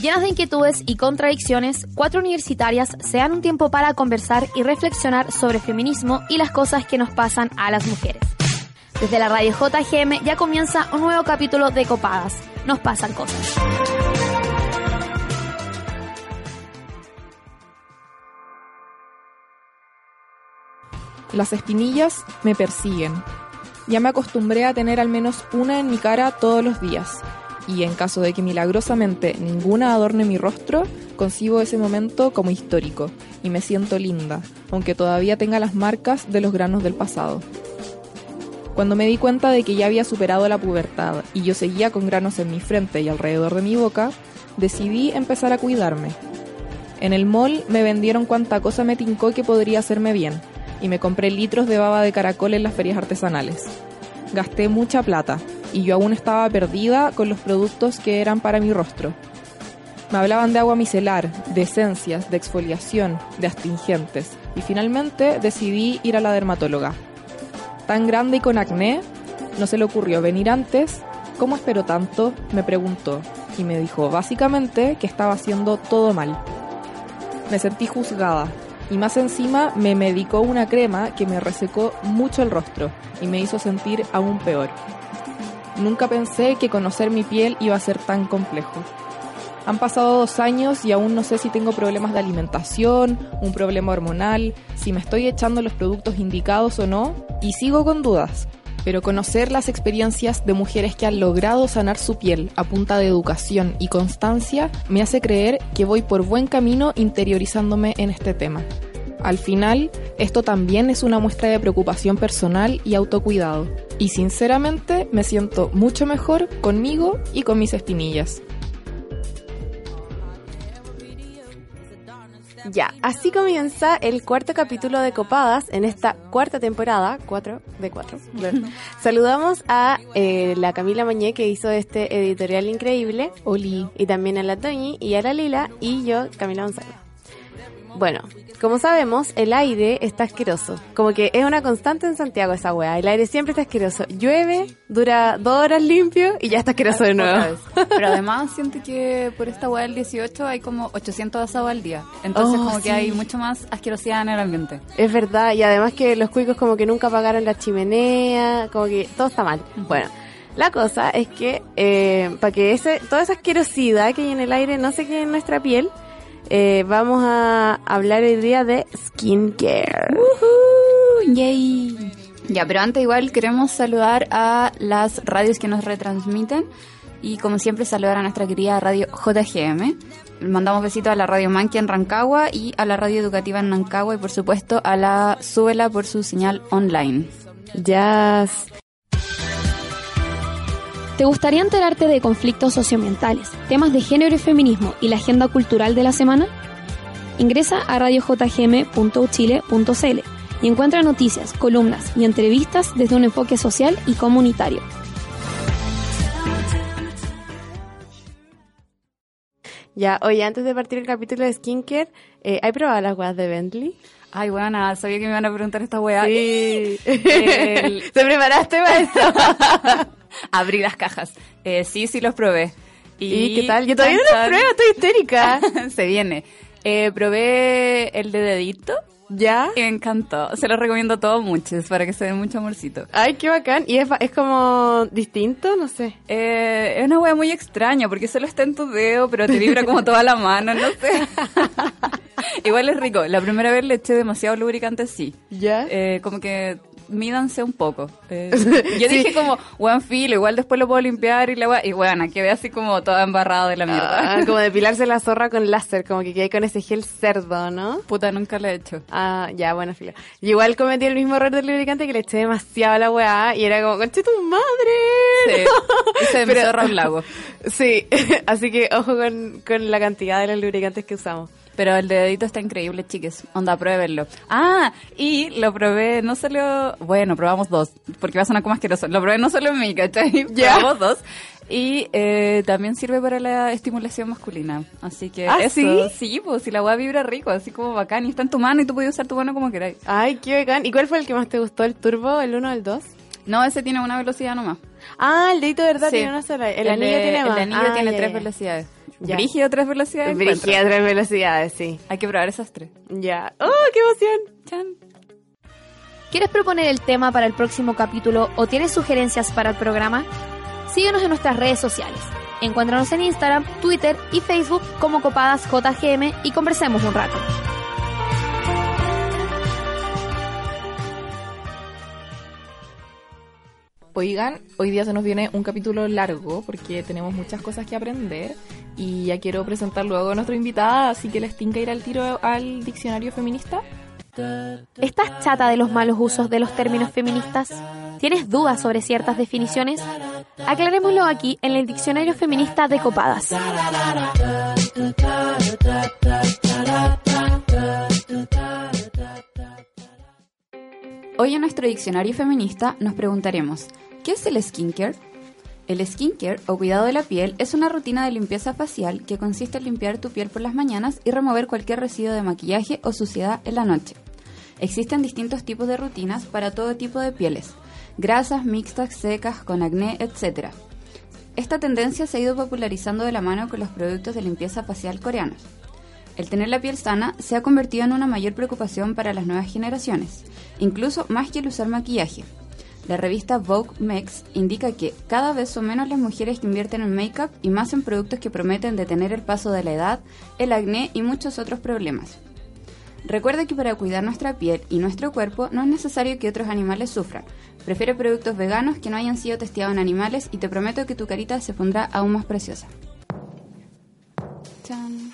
Llenas de inquietudes y contradicciones, cuatro universitarias se dan un tiempo para conversar y reflexionar sobre feminismo y las cosas que nos pasan a las mujeres. Desde la radio JGM ya comienza un nuevo capítulo de Copadas. Nos pasan cosas. Las espinillas me persiguen. Ya me acostumbré a tener al menos una en mi cara todos los días. Y en caso de que milagrosamente ninguna adorne mi rostro, concibo ese momento como histórico y me siento linda, aunque todavía tenga las marcas de los granos del pasado. Cuando me di cuenta de que ya había superado la pubertad y yo seguía con granos en mi frente y alrededor de mi boca, decidí empezar a cuidarme. En el mall me vendieron cuanta cosa me tincó que podría hacerme bien, y me compré litros de baba de caracol en las ferias artesanales. Gasté mucha plata y yo aún estaba perdida con los productos que eran para mi rostro. Me hablaban de agua micelar, de esencias, de exfoliación, de astringentes y finalmente decidí ir a la dermatóloga. Tan grande y con acné, no se le ocurrió venir antes. ¿Cómo espero tanto? me preguntó y me dijo básicamente que estaba haciendo todo mal. Me sentí juzgada y más encima me medicó una crema que me resecó mucho el rostro y me hizo sentir aún peor. Nunca pensé que conocer mi piel iba a ser tan complejo. Han pasado dos años y aún no sé si tengo problemas de alimentación, un problema hormonal, si me estoy echando los productos indicados o no, y sigo con dudas. Pero conocer las experiencias de mujeres que han logrado sanar su piel a punta de educación y constancia me hace creer que voy por buen camino interiorizándome en este tema. Al final, esto también es una muestra de preocupación personal y autocuidado. Y sinceramente me siento mucho mejor conmigo y con mis espinillas. Ya, así comienza el cuarto capítulo de Copadas en esta cuarta temporada, 4 de 4. Saludamos a eh, la Camila Mañé que hizo este editorial increíble, Oli. y también a la Toñi y a la Lila y yo, Camila González. Bueno, como sabemos, el aire está asqueroso. Como que es una constante en Santiago esa weá. El aire siempre está asqueroso. Llueve, dura dos horas limpio y ya está asqueroso de nuevo. Pero además siento que por esta weá del 18 hay como 800 asados al día. Entonces Oh, como sí. que hay mucho más asquerosidad en el ambiente. Es verdad, y además que los cuicos como que nunca apagaron la chimenea, como que todo está mal. Bueno, la cosa es que eh, para que ese, toda esa asquerosidad que hay en el aire no se quede en nuestra piel, eh, vamos a hablar hoy día de skincare. yay. Ya, pero antes igual queremos saludar a las radios que nos retransmiten y como siempre saludar a nuestra querida radio JGM. Mandamos besitos a la radio Manqui en Rancagua y a la radio educativa en Rancagua y por supuesto a la Súbela por su señal online. Jazz. ¿Te gustaría enterarte de conflictos socioambientales, temas de género y feminismo y la agenda cultural de la semana? Ingresa a radiojgm.uchile.cl y encuentra noticias, columnas y entrevistas desde un enfoque social y comunitario. Ya, oye, antes de partir el capítulo de skincare, eh, ¿hay probado las weas de Bentley? Ay, bueno, sabía que me iban a preguntar esta weá. Sí. El- ¿Te preparaste para eso? Abrí las cajas. Eh, sí, sí los probé. ¿Y qué tal? Yo todavía no los pruebo, estoy histérica. Se viene. Eh, probé el de dedito ¿Ya? y me encantó. Se lo recomiendo a todos muchos para que se den mucho amorcito. Ay, qué bacán. ¿Y es, es como distinto? No sé. Eh, es una wea muy extraña porque solo está en tu dedo, pero te vibra como toda la mano, no sé. Igual es rico. La primera vez le eché demasiado lubricante, sí. ¿Ya? Eh, como que mídanse un poco. Eh, Sí. yo dije como, buen filo, igual después lo puedo limpiar y la wea, y bueno, quedé así como toda embarrada de la mierda. Ah, como depilarse la zorra con láser, como que quedé con ese gel cerdo, ¿no? Puta, nunca lo he hecho. Ah, ya, buena fila. Y igual cometí el mismo error del lubricante que le eché demasiado a la weá y era como, conche tu madre. Sí. Hice de mi Pero- zorra un lago. Sí, así que ojo con, con la cantidad de los lubricantes que usamos. Pero el de dedito está increíble, chiques. Onda, pruébenlo. Ah, y lo probé, no solo... Bueno, probamos dos, porque va a sonar como asqueroso. Lo probé no solo en mí, ¿cachai? Ya. Probamos dos. Y eh, también sirve para la estimulación masculina. Así que ¿Ah, eso, sí? sí, pues si la weá vibra rico, así como bacán. Y está en tu mano y tú puedes usar tu mano como queráis. Ay, qué bacán. ¿Y cuál fue el que más te gustó? ¿El turbo, el 1 o el 2? No, ese tiene una velocidad nomás. Ah, el dedito de verdad Sí. tiene una sola. El, anillo tiene más. El anillo Ah, tiene ya, tres velocidades. Ya. Brígido tres velocidades. Brígida encuentro. tres velocidades, sí. Hay que probar esas tres. Ya. ¡Oh, qué emoción! Chan. ¿Quieres proponer el tema para el próximo capítulo o tienes sugerencias para el programa? Síguenos en nuestras redes sociales. Encuéntranos en Instagram, Twitter y Facebook como Copadas JGM y conversemos un rato. Oigan, hoy día se nos viene un capítulo largo porque tenemos muchas cosas que aprender y ya quiero presentar luego a nuestra invitada, así que les tinca ir al tiro al diccionario feminista. ¿Estás chata de los malos usos de los términos feministas? ¿Tienes dudas sobre ciertas definiciones? Aclarémoslo aquí en el Diccionario Feminista de Copadas. Hoy en nuestro diccionario feminista nos preguntaremos, ¿qué es el skincare? El skincare o cuidado de la piel es una rutina de limpieza facial que consiste en limpiar tu piel por las mañanas y remover cualquier residuo de maquillaje o suciedad en la noche. Existen distintos tipos de rutinas para todo tipo de pieles, grasas, mixtas, secas, con acné, etc. Esta tendencia se ha ido popularizando de la mano con los productos de limpieza facial coreanos. El tener la piel sana se ha convertido en una mayor preocupación para las nuevas generaciones, incluso más que el usar maquillaje. La revista Vogue Mex indica que cada vez son menos las mujeres que invierten en make-up y más en productos que prometen detener el paso de la edad, el acné y muchos otros problemas. Recuerda que para cuidar nuestra piel y nuestro cuerpo no es necesario que otros animales sufran. Prefiere productos veganos que no hayan sido testeados en animales y te prometo que tu carita se pondrá aún más preciosa. Chan.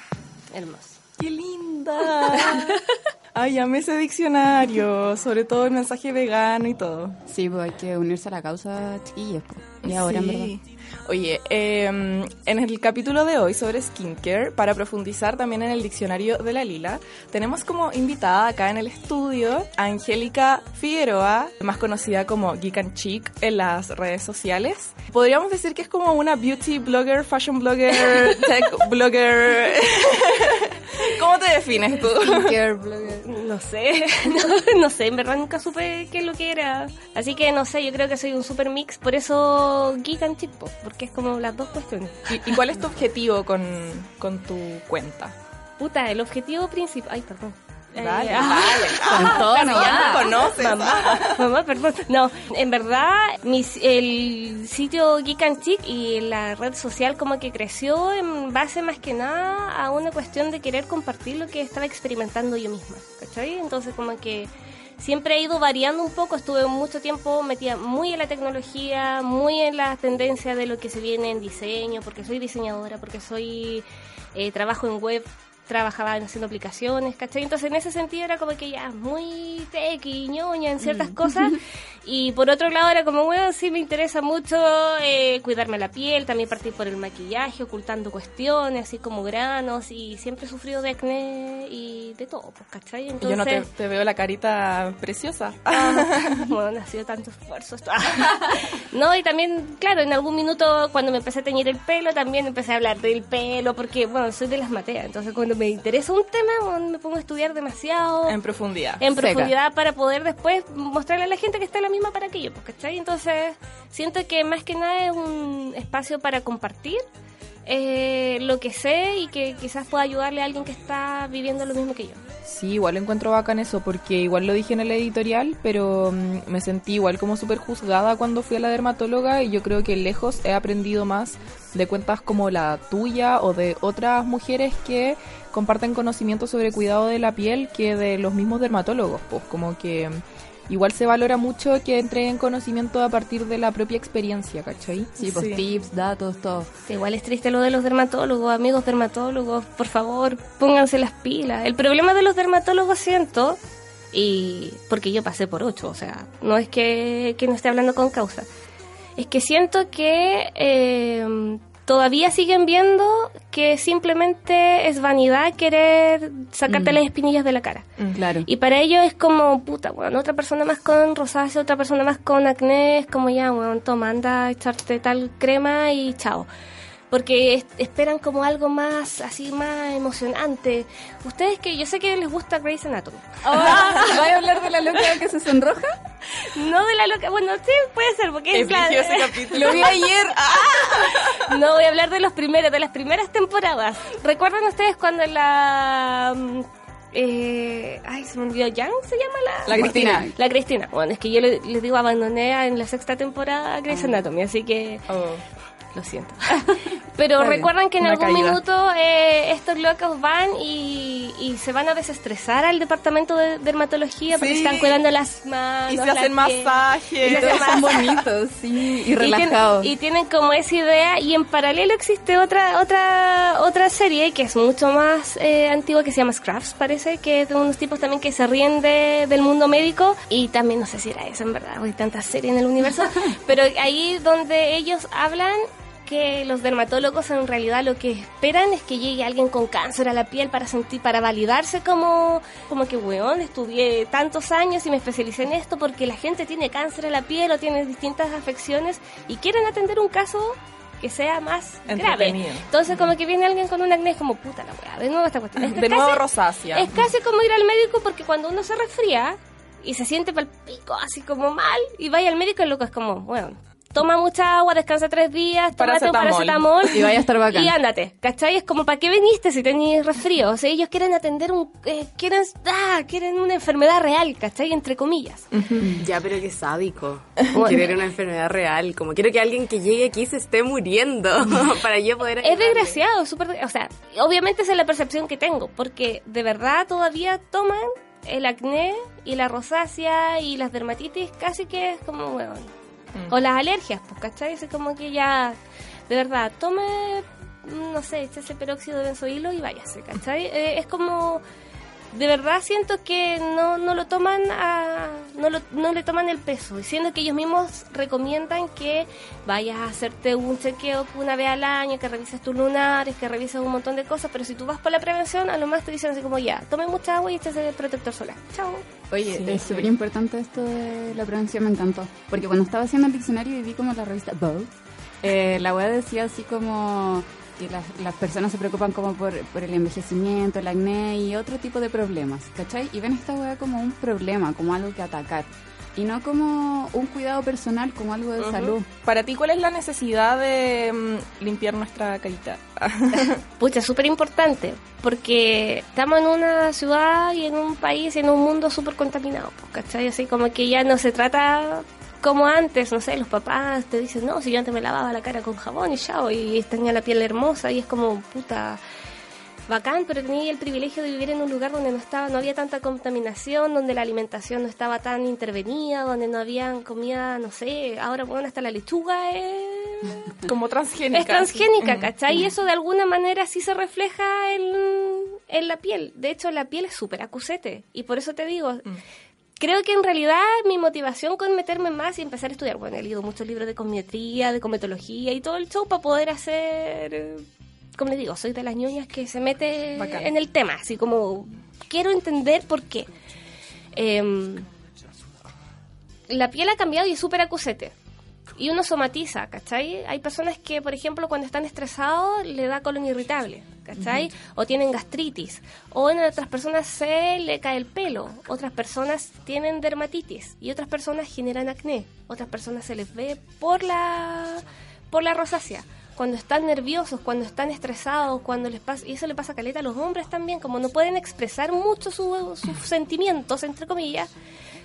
Hermoso. ¡Qué linda! Ay, amé ese diccionario, sobre todo el mensaje vegano y todo. Sí, pues hay que unirse a la causa, chiquillos. Y ahora, en verdad. Oye, eh, en el capítulo de hoy sobre skincare, para profundizar también en el diccionario de la Lila, tenemos como invitada acá en el estudio a Angélica Figueroa, más conocida como Geek and Chic en las redes sociales. Podríamos decir que es como una beauty blogger, fashion blogger, tech blogger. ¿Cómo te defines tú? Skincare blogger. No sé, no, no sé, en verdad nunca supe qué es lo que era. Así que no sé, yo creo que soy un super mix, por eso geek and chick, po, porque es como las dos cuestiones. ¿Y, y cuál es tu objetivo con, con tu cuenta? Puta, el objetivo principal... Ay, perdón. Eh, Dale, ah, dale. Con todo, Ya me conoces. Mamá, mamá, perdón. No, en verdad, mis, el sitio Geek and Chic y la red social como que creció en base más que nada a una cuestión de querer compartir lo que estaba experimentando yo misma, ¿cachai? Entonces como que siempre he ido variando un poco, estuve mucho tiempo metida muy en la tecnología, muy en las tendencias de lo que se viene en diseño, porque soy diseñadora, porque soy eh, trabajo en web, trabajaba haciendo aplicaciones, ¿cachai? Entonces en ese sentido era como que ya muy y ñoña en ciertas cosas. Y por otro lado era como, bueno, sí me interesa mucho eh, cuidarme la piel, también partir por el maquillaje, ocultando cuestiones, así como granos, y siempre he sufrido de acné y de todo, pues, ¿cachai? Entonces, Yo no te, te veo la carita preciosa. Ah, bueno, ha sido tanto esfuerzo esto. no, y también, claro, en algún minuto cuando me empecé a teñir el pelo, también empecé a hablar del pelo, porque, bueno, soy de las mateas, entonces cuando me interesa un tema, me pongo a estudiar demasiado En profundidad. en Seca. profundidad para poder después mostrarle a la gente que está la misma para aquello, pues, ¿cachai? Entonces, siento que más que nada es un espacio para compartir eh, lo que sé y que quizás pueda ayudarle a alguien que está viviendo lo mismo que yo. Sí, igual encuentro bacán eso, porque igual lo dije en el editorial, pero mm, me sentí igual como súper juzgada cuando fui a la dermatóloga y yo creo que lejos he aprendido más de cuentas como la tuya o de otras mujeres que comparten conocimiento sobre cuidado de la piel que de los mismos dermatólogos, pues como que mm, igual se valora mucho que entreguen conocimiento a partir de la propia experiencia, ¿cachai? Sí, pues tips, datos, todo. Igual es triste lo de los dermatólogos, amigos dermatólogos, por favor, pónganse las pilas. El problema de los dermatólogos siento, y porque yo pasé por ocho, o sea, no es que, que no esté hablando con causa, es que siento que eh, todavía siguen viendo que simplemente es vanidad querer sacarte Mm. las espinillas de la cara. Claro. Y para ellos es como, puta, bueno, otra persona más con rosácea, otra persona más con acné, es como ya, bueno, toma, anda a echarte tal crema y chao. Porque es- esperan como algo más, así más emocionante. Ustedes que yo sé que les gusta Grey's Anatomy. ¿Vas a hablar de la loca que se sonroja? No de la loca, bueno, sí, puede ser, porque es la... Eligió ese capítulo. Lo vi ayer. No voy a hablar de los primeros, de las primeras temporadas. ¿Recuerdan ustedes cuando la... mm, eh, ay, se me olvidó, ¿Yang se llama la...? La Cristina. La Cristina. Bueno, es que yo le- les digo, abandoné en la sexta temporada Grey's Anatomy, así que Oh. Lo siento. Pero Está bien. recuerdan que en algún caída. minuto eh, estos locos van y, y se van a desestresar al departamento de dermatología porque Sí. están cuidando las manos. Y se hacen masajes. Y hacen Son bonitos, sí, y Y relajados. tienen, y tienen como esa idea y en paralelo existe otra otra otra serie que es mucho más eh, antigua que se llama Scraps parece que es de unos tipos también que se ríen de, del mundo médico y también no sé si era eso en verdad hay tantas series en el universo pero ahí donde ellos hablan que los dermatólogos en realidad lo que esperan es que llegue alguien con cáncer a la piel para sentir, para validarse como, como que, weón, estudié tantos años y me especialicé en esto porque la gente tiene cáncer a la piel o tiene distintas afecciones y quieren atender un caso que sea más grave. Entonces como que viene alguien con un acné es como, puta la weá, de nuevo esta cuestión. Es De casi- nuevo rosácea. es casi como ir al médico porque cuando uno se resfría y se siente pal pico así como mal y vaya al médico el loco es como, bueno, toma mucha agua, descansa tres días, tómate un Paracetamol. Y vaya a estar bacán. y ándate, ¿cachai? Es como, ¿para qué viniste si tenías resfrío? O sea, ellos quieren atender un, eh, quieren, ah, quieren una enfermedad real, ¿cachai? Entre comillas. Ya, pero qué sádico. Querer una enfermedad real. Como quiero que alguien que llegue aquí se esté muriendo para yo poder Es ayudarle. desgraciado, súper, o sea, obviamente esa es la percepción que tengo, porque de verdad todavía toman el acné y la rosácea y las dermatitis casi que es como, bueno, o las alergias, pues, ¿cachai? Es como que ya, de verdad, tome, mm, no sé, ese peróxido de benzoilo y váyase, ¿cachai? Eh, es como, de verdad siento que no, no lo toman a, no, lo- no le toman el peso, siendo que ellos mismos recomiendan que vayas a hacerte un chequeo una vez al año, que revises tus lunares, que revises un montón de cosas, pero si tú vas por la prevención, a lo más te dicen así como ya, tome mucha agua y échese protector solar. Chao. Oye, es súper importante esto de la prevención, me encantó. Porque cuando estaba haciendo el diccionario y vi como la revista Vogue, eh, la web decía así como que las, las personas se preocupan como por, por el envejecimiento, el acné y otro tipo de problemas, ¿cachai? Y ven esta web como un problema, como algo que atacar. Y no como un cuidado personal, como algo de salud. Para ti, ¿cuál es la necesidad de mm, limpiar nuestra carita? Pucha, súper importante, porque estamos en una ciudad y en un país y en un mundo súper contaminado, ¿cachai? Así como que ya no se trata como antes, no sé, los papás te dicen, no, si yo antes me lavaba la cara con jabón y chao, y tenía la piel hermosa, y es como, puta, bacán, pero tenía el privilegio de vivir en un lugar donde no estaba, no había tanta contaminación, donde la alimentación no estaba tan intervenida, donde no habían comida, no sé, ahora bueno, hasta la lechuga es Como transgénica. es transgénica. ¿cachai? Y eso de alguna manera sí se refleja en, en la piel. De hecho, la piel es súper acusete. Y por eso te digo, creo que en realidad mi motivación con meterme más y empezar a estudiar, bueno, he leído muchos libros de cosmetría, de cometología y todo el show para poder hacer, eh, como les digo, soy de las ñoñas que se mete Bacán. en el tema, así como quiero entender por qué. Em, la piel ha cambiado y es súper acusete. Y uno somatiza, ¿cachai? Hay personas que, por ejemplo, cuando están estresados le da colon irritable, ¿cachai? O tienen gastritis. O en otras personas se le cae el pelo. Otras personas tienen dermatitis. Y otras personas generan acné. Otras personas se les ve por la, por la rosácea. Cuando están nerviosos, cuando están estresados, cuando les pasa... Y eso le pasa a caleta a los hombres también. Como no pueden expresar mucho su- sus sentimientos, entre comillas,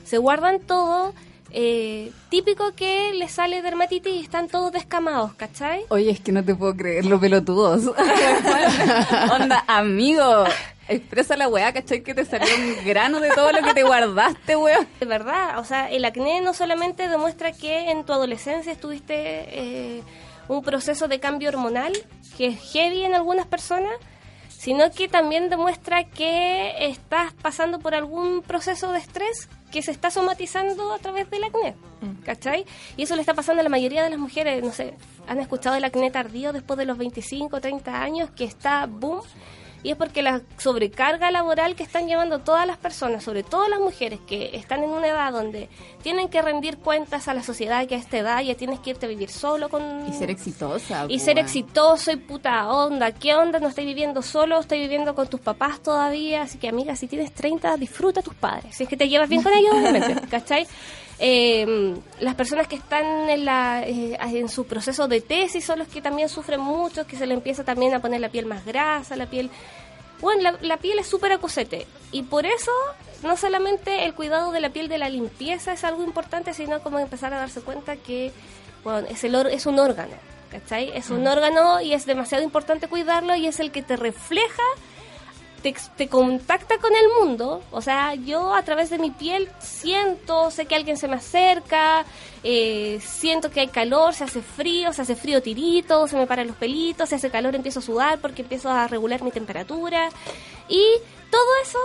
se guardan todo... Eh, típico que les sale dermatitis y están todos descamados, ¿cachai? Oye, es que no te puedo creer lo pelotudos. Onda, amigo, expresa la weá, ¿cachai? Que te salió un grano de todo lo que te guardaste, weón. De verdad, o sea, el acné no solamente demuestra que en tu adolescencia estuviste eh, un proceso de cambio hormonal, que es heavy en algunas personas, sino que también demuestra que estás pasando por algún proceso de estrés que se está somatizando a través del acné, ¿cachai? Y eso le está pasando a la mayoría de las mujeres, no sé, han escuchado el acné tardío después de los 25, 30 años, que está boom, y es porque la sobrecarga laboral que están llevando todas las personas, sobre todo las mujeres que están en una edad donde tienen que rendir cuentas a la sociedad que a esta edad ya tienes que irte a vivir solo con... Y ser exitosa. Y po, ser exitoso y puta onda. ¿Qué onda? No estoy viviendo solo, estoy viviendo con tus papás todavía. Así que, amiga, si tienes 30, disfruta a tus padres. Si es que te llevas bien con ellos, obviamente. ¿Cachai? Eh, las personas que están en, la, eh, en su proceso de tesis son los que también sufren mucho, que se le empieza también a poner la piel más grasa, la piel... Bueno, la, la piel es súper acosete. Y por eso, no solamente el cuidado de la piel de la limpieza es algo importante, sino como empezar a darse cuenta que, bueno, es, el or- es un órgano. ¿Cachai? Es un órgano y es demasiado importante cuidarlo y es el que te refleja te, te contacta con el mundo, o sea, yo a través de mi piel siento, sé que alguien se me acerca, eh, siento que hay calor, se hace frío, se hace frío tirito, se me paran los pelitos, se hace calor, empiezo a sudar porque empiezo a regular mi temperatura. Y todo eso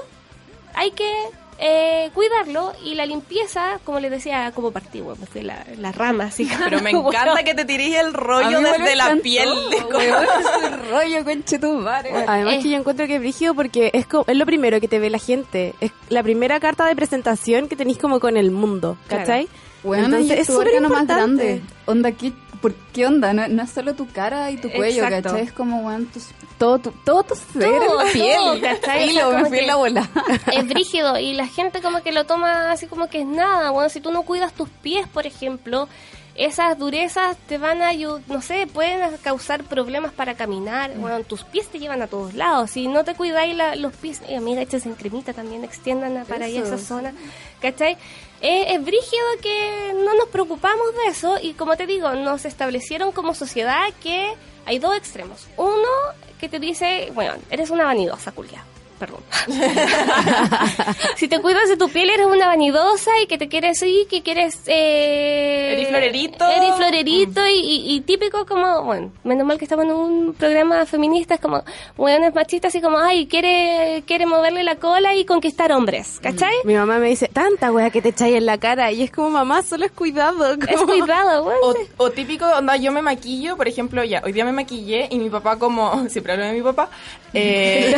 hay que eh, cuidarlo y la limpieza, como les decía, como partí, bueno, me fui la, la rama, así Pero me como- encanta que te tirís el rollo desde la encantó, piel. de como- weón, ese rollo, conche tu madre. Además Eh. que yo encuentro que es brígido porque es, co- es lo primero que te ve la gente. Es la primera carta de presentación que tenéis como con el mundo, ¿cachai? Bueno, Entonces, es súper más grande. Onda, ¿qué, ¿por qué onda? No, no es solo tu cara y tu cuello, Exacto. ¿cachai? Es como, weón, tus- todo, tu, todo tu ser Todo, piel. todo, ¿cachai? Filo, O sea, me como fui en que- la bola. es brígido y la gente como que lo toma así como que es nada. Bueno, si tú no cuidas tus pies, por ejemplo, esas durezas te van a, no sé, pueden causar problemas para caminar. Bueno, tus pies te llevan a todos lados. Si no te cuidáis la- los pies, eh, amiga, echas en cremita también, extiendan para allá esa zona. ¿Cachai? Eh, es brígido que no nos preocupamos de eso y como te digo, nos establecieron como sociedad que hay dos extremos. Uno que te dice, bueno, eres una vanidosa, culia. Perdón. si te cuidas de tu piel, eres una vanidosa y que te quieres ir, que quieres... Eh, Eres florerito. Eres florerito y, y- y típico como, bueno, menos mal que estamos en un programa feminista, es como, bueno, es machista, así como, ay, quiere, quiere moverle la cola y conquistar hombres, ¿cachai? Mi mamá me dice, tanta wea que te echáis en la cara. Y es como, mamá, solo es cuidado. Es cuidado, bueno. O, o típico, onda, yo me maquillo, por ejemplo, ya, hoy día me maquillé y mi papá como, siempre hablo de mi papá, eh,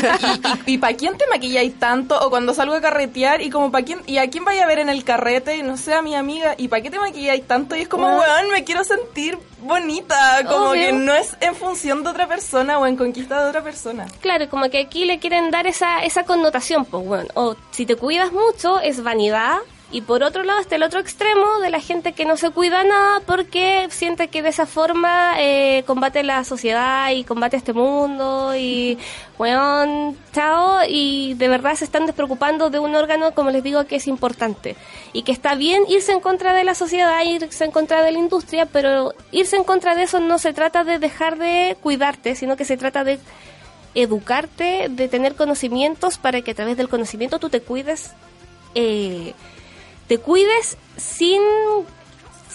y, para quién te maquilláis tanto? O cuando salgo a carretear y como, ¿para quién? ¿Y a quién vaya a ver en el carrete? Y no sé, a mi amiga, ¿y para qué te maquilláis tanto? Y es como, weón, me quiero sentir bonita, como Obvio. que no es en función de otra persona o en conquista de otra persona. Claro, como que aquí le quieren dar esa, esa connotación, pues bueno, o si te cuidas mucho es vanidad y por otro lado está el otro extremo de la gente que no se cuida nada porque siente que de esa forma eh, combate la sociedad y combate este mundo y bueno, chao. Y de verdad se están despreocupando de un órgano, como les digo, que es importante. Y que está bien irse en contra de la sociedad, irse en contra de la industria, pero irse en contra de eso no se trata de dejar de cuidarte, sino que se trata de educarte, de tener conocimientos para que a través del conocimiento tú te cuides, eh, te cuides sin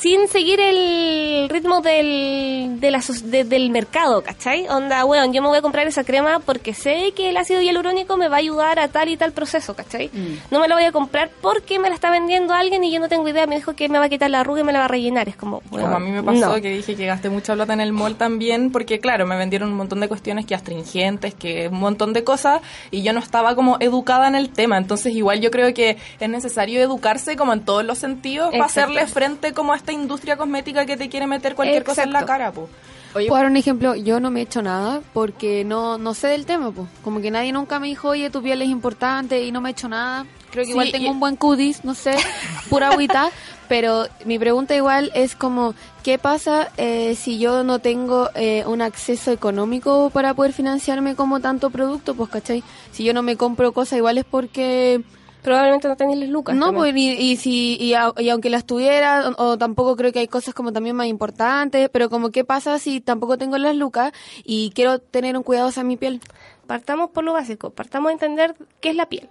sin seguir el ritmo del, de la, so- de- del mercado, ¿cachai? Onda, weón, yo me voy a comprar esa crema porque sé que el ácido hialurónico me va a ayudar a tal y tal proceso, ¿cachai? No me la voy a comprar porque me la está vendiendo alguien y yo no tengo idea, me dijo que me va a quitar la arruga y me la va a rellenar, es como, weón, Como a mí me pasó no. que dije que gasté mucha plata en el mall también, porque claro, me vendieron un montón de cuestiones que astringentes, que un montón de cosas, y yo no estaba como educada en el tema. Entonces igual yo creo que es necesario educarse como en todos los sentidos para Exacto. hacerle frente como a esta industria cosmética que te quiere meter cualquier cosa en la cara, po. Puedo dar un ejemplo, yo no me he hecho nada porque no, no sé del tema, pues. Como que nadie nunca me dijo, oye, tu piel es importante y no me he hecho nada. Creo que Sí, igual tengo y- un buen cutis, no sé, pura agüita. pero mi pregunta igual es como, ¿qué pasa eh, si yo no tengo eh, un acceso económico para poder financiarme como tanto producto? Pues, ¿cachai? Si yo no me compro cosas, igual es porque... Probablemente no tenés las lucas. No, pues, y, y si, y, a- y aunque las tuviera, o, o tampoco creo que hay cosas como también más importantes, pero como qué pasa si tampoco tengo las lucas y quiero tener un cuidado hacia mi piel. Partamos por lo básico, partamos a entender qué es la piel.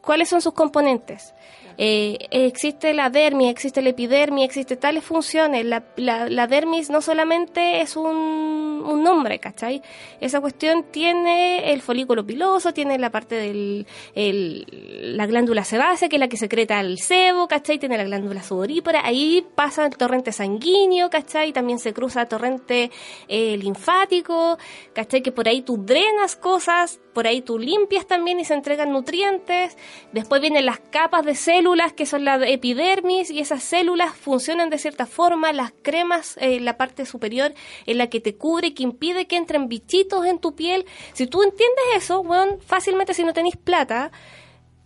¿Cuáles son sus componentes? Eh, existe la dermis, existe la epidermis, existe tales funciones. La, la, la dermis no solamente es un, nombre, ¿cachai? Esa cuestión tiene el folículo piloso, tiene la parte el, la glándula sebácea, que es la que secreta el sebo, ¿cachai? Tiene la glándula sudorípara, ahí pasa el torrente sanguíneo, ¿cachai? También se cruza el torrente eh, linfático, ¿cachai? Que por ahí tú drenas cosas, por ahí tú limpias también y se entregan nutrientes. Después vienen las capas de células que son la epidermis y esas células funcionan de cierta forma, las cremas en la parte superior en la que te cubre, que impide que entren bichitos en tu piel. Si tú entiendes eso, bueno, fácilmente si no tenéis plata,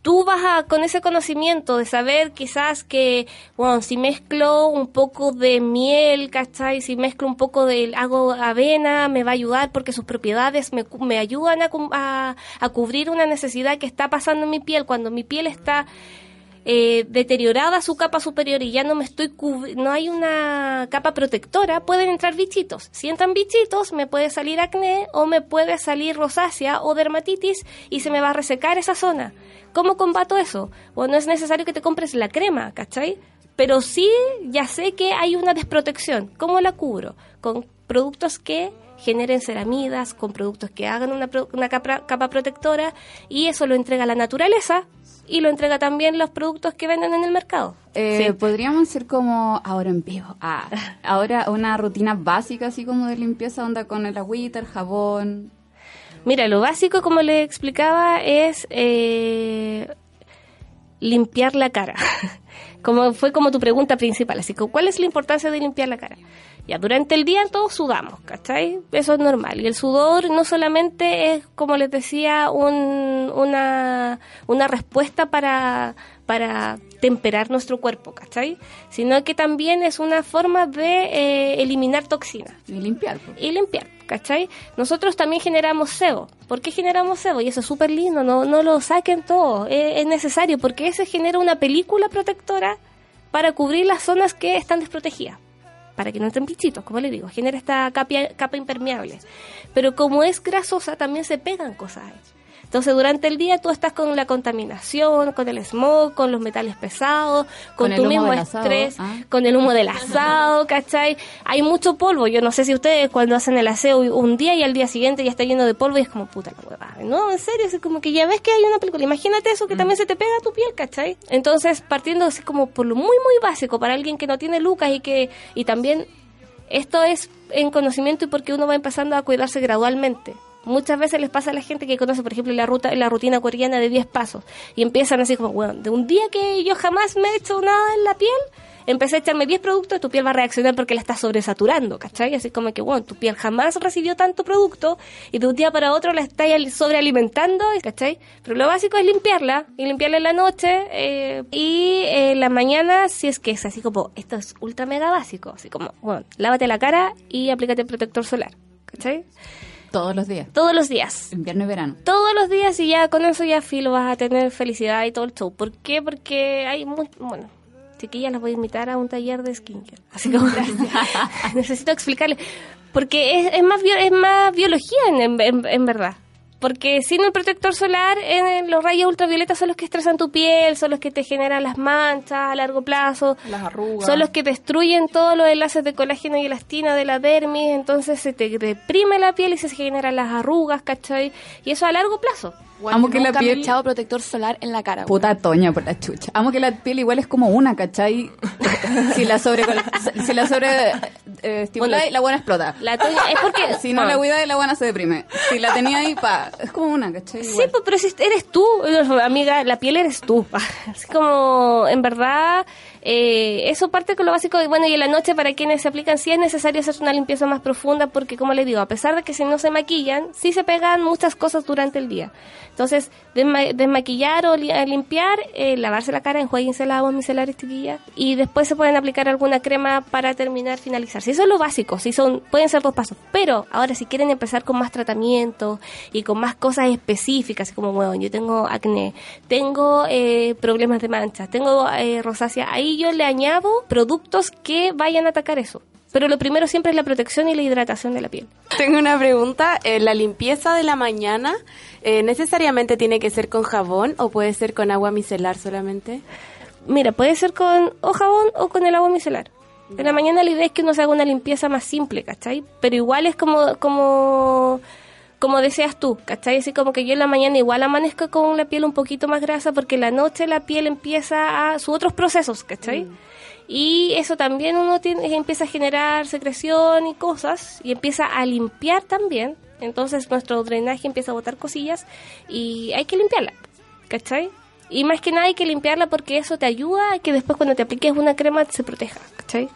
tú vas a, con ese conocimiento de saber quizás que, bueno, si mezclo un poco de miel, ¿cachai? Si mezclo un poco de, hago avena, me va a ayudar porque sus propiedades me, me ayudan a, a, a cubrir una necesidad que está pasando en mi piel. Cuando mi piel está eh, deteriorada su capa superior y ya no me estoy no hay una capa protectora, pueden entrar bichitos. Si entran bichitos, me puede salir acné o me puede salir rosácea o dermatitis y se me va a resecar esa zona. ¿Cómo combato eso? Bueno, no es necesario que te compres la crema, ¿cachai? Pero sí, ya sé que hay una desprotección. ¿Cómo la cubro? Con productos que generen ceramidas, con productos que hagan una, capa protectora y eso lo entrega la naturaleza y lo entrega también los productos que venden en el mercado. Eh, Podríamos ser como ahora en vivo. Ah, ahora una rutina básica así como de limpieza onda con el agüita, el jabón. Mira, lo básico como le explicaba es eh, limpiar la cara. como fue como tu pregunta principal. Así que, ¿cuál es la importancia de limpiar la cara? Ya, durante el día todos sudamos, ¿cachai? Eso es normal. Y el sudor no solamente es, como les decía, un, una, una respuesta para, para temperar nuestro cuerpo, ¿cachai? Sino que también es una forma de eh, eliminar toxinas. Y limpiar. Y limpiar, ¿cachai? Nosotros también generamos sebo. ¿Por qué generamos sebo? Y eso es súper lindo, no, no lo saquen todo. es necesario porque ese genera una película protectora para cubrir las zonas que están desprotegidas para que no entren bichitos, como le digo, genera esta capa, capa impermeable. Pero como es grasosa, también se pegan cosas ahí. Entonces, durante el día tú estás con la contaminación, con el smog, con los metales pesados, con, tu mismo estrés, ¿ah? con el humo del asado, ¿cachai? Hay mucho polvo. Yo no sé si ustedes cuando hacen el aseo un día y al día siguiente ya está lleno de polvo y es como puta la huevada. No, en serio, es como que ya ves que hay una película. Imagínate eso que mm. también se te pega a tu piel, ¿cachai? Entonces, partiendo así como por lo muy, muy básico para alguien que no tiene lucas y que, y también esto es en conocimiento y porque uno va empezando a cuidarse gradualmente. Muchas veces les pasa a la gente que conoce, por ejemplo, la ruta, la rutina coreana de 10 pasos y empiezan así como, bueno, de un día que yo jamás me he hecho nada en la piel, empecé a echarme 10 productos, tu piel va a reaccionar porque la está sobresaturando, ¿cachai? Así como que, bueno, tu piel jamás recibió tanto producto y de un día para otro la está sobrealimentando, ¿cachai? Pero lo básico es limpiarla y limpiarla en la noche eh, y en la mañana, si es que es así como, esto es ultra mega básico, así como, bueno, lávate la cara y aplícate protector solar, ¿cachai? Todos los días. Todos los días. Invierno y verano. Todos los días y ya con eso ya filo vas a tener felicidad y todo el show. ¿Por qué? Porque hay muy, bueno, chiquillas las voy a invitar a un taller de skincare. Así como necesito explicarle. Porque es, es, más, es más biología en, en verdad. Porque sin el protector solar, en los rayos ultravioletas son los que estresan tu piel, son los que te generan las manchas a largo plazo, las arrugas. Son los que destruyen todos los enlaces de colágeno y elastina de la dermis, entonces se te deprime la piel y se generan las arrugas, ¿cachai? Y eso a largo plazo. Amo que la piel. echado protector solar en la cara. Puta toña por la chucha. Amo que la piel igual es como una, ¿cachai? si la sobre. si la sobre. Eh, la buena explota. La toña es porque. si no, la cuidas, la buena se deprime. Si la tenía ahí, pa. Es como una, ¿cachai? Sí, pues, pero si eres tú, amiga, la piel eres tú. Así como, en verdad eh, eso parte con lo básico, de, bueno, y en la noche para quienes se aplican sí es necesario hacer una limpieza más profunda porque, como les digo, a pesar de que si no se maquillan, sí se pegan muchas cosas durante el día. Entonces, desmaquillar o limpiar, eh, lavarse la cara, enjuaguense la agua micelar chiquillas, y después se pueden aplicar alguna crema para terminar, finalizar. Si eso es lo básico, si son, pueden ser dos pasos. Pero ahora si quieren empezar con más tratamiento y con más cosas específicas, como, bueno, yo tengo acné, tengo eh, problemas de manchas, tengo rosácea, ahí yo le añado productos que vayan a atacar eso. Pero lo primero siempre es la protección y la hidratación de la piel. Tengo una pregunta. eh, ¿La limpieza de la mañana eh, necesariamente tiene que ser con jabón o puede ser con agua micelar solamente? Mira, puede ser con o jabón o con el agua micelar. En la mañana la idea es que uno se haga una limpieza más simple, ¿cachai? Pero igual es como, como, como deseas tú, ¿cachai? Así como que yo en la mañana igual amanezco con la piel un poquito más grasa porque en la noche la piel empieza a sus otros procesos, ¿cachai? Y eso también uno tiene, empieza a generar secreción y cosas y empieza a limpiar también. Entonces nuestro drenaje empieza a botar cosillas y hay que limpiarla, ¿cachai? Y más que nada hay que limpiarla porque eso te ayuda a que después cuando te apliques una crema se proteja, ¿cachai?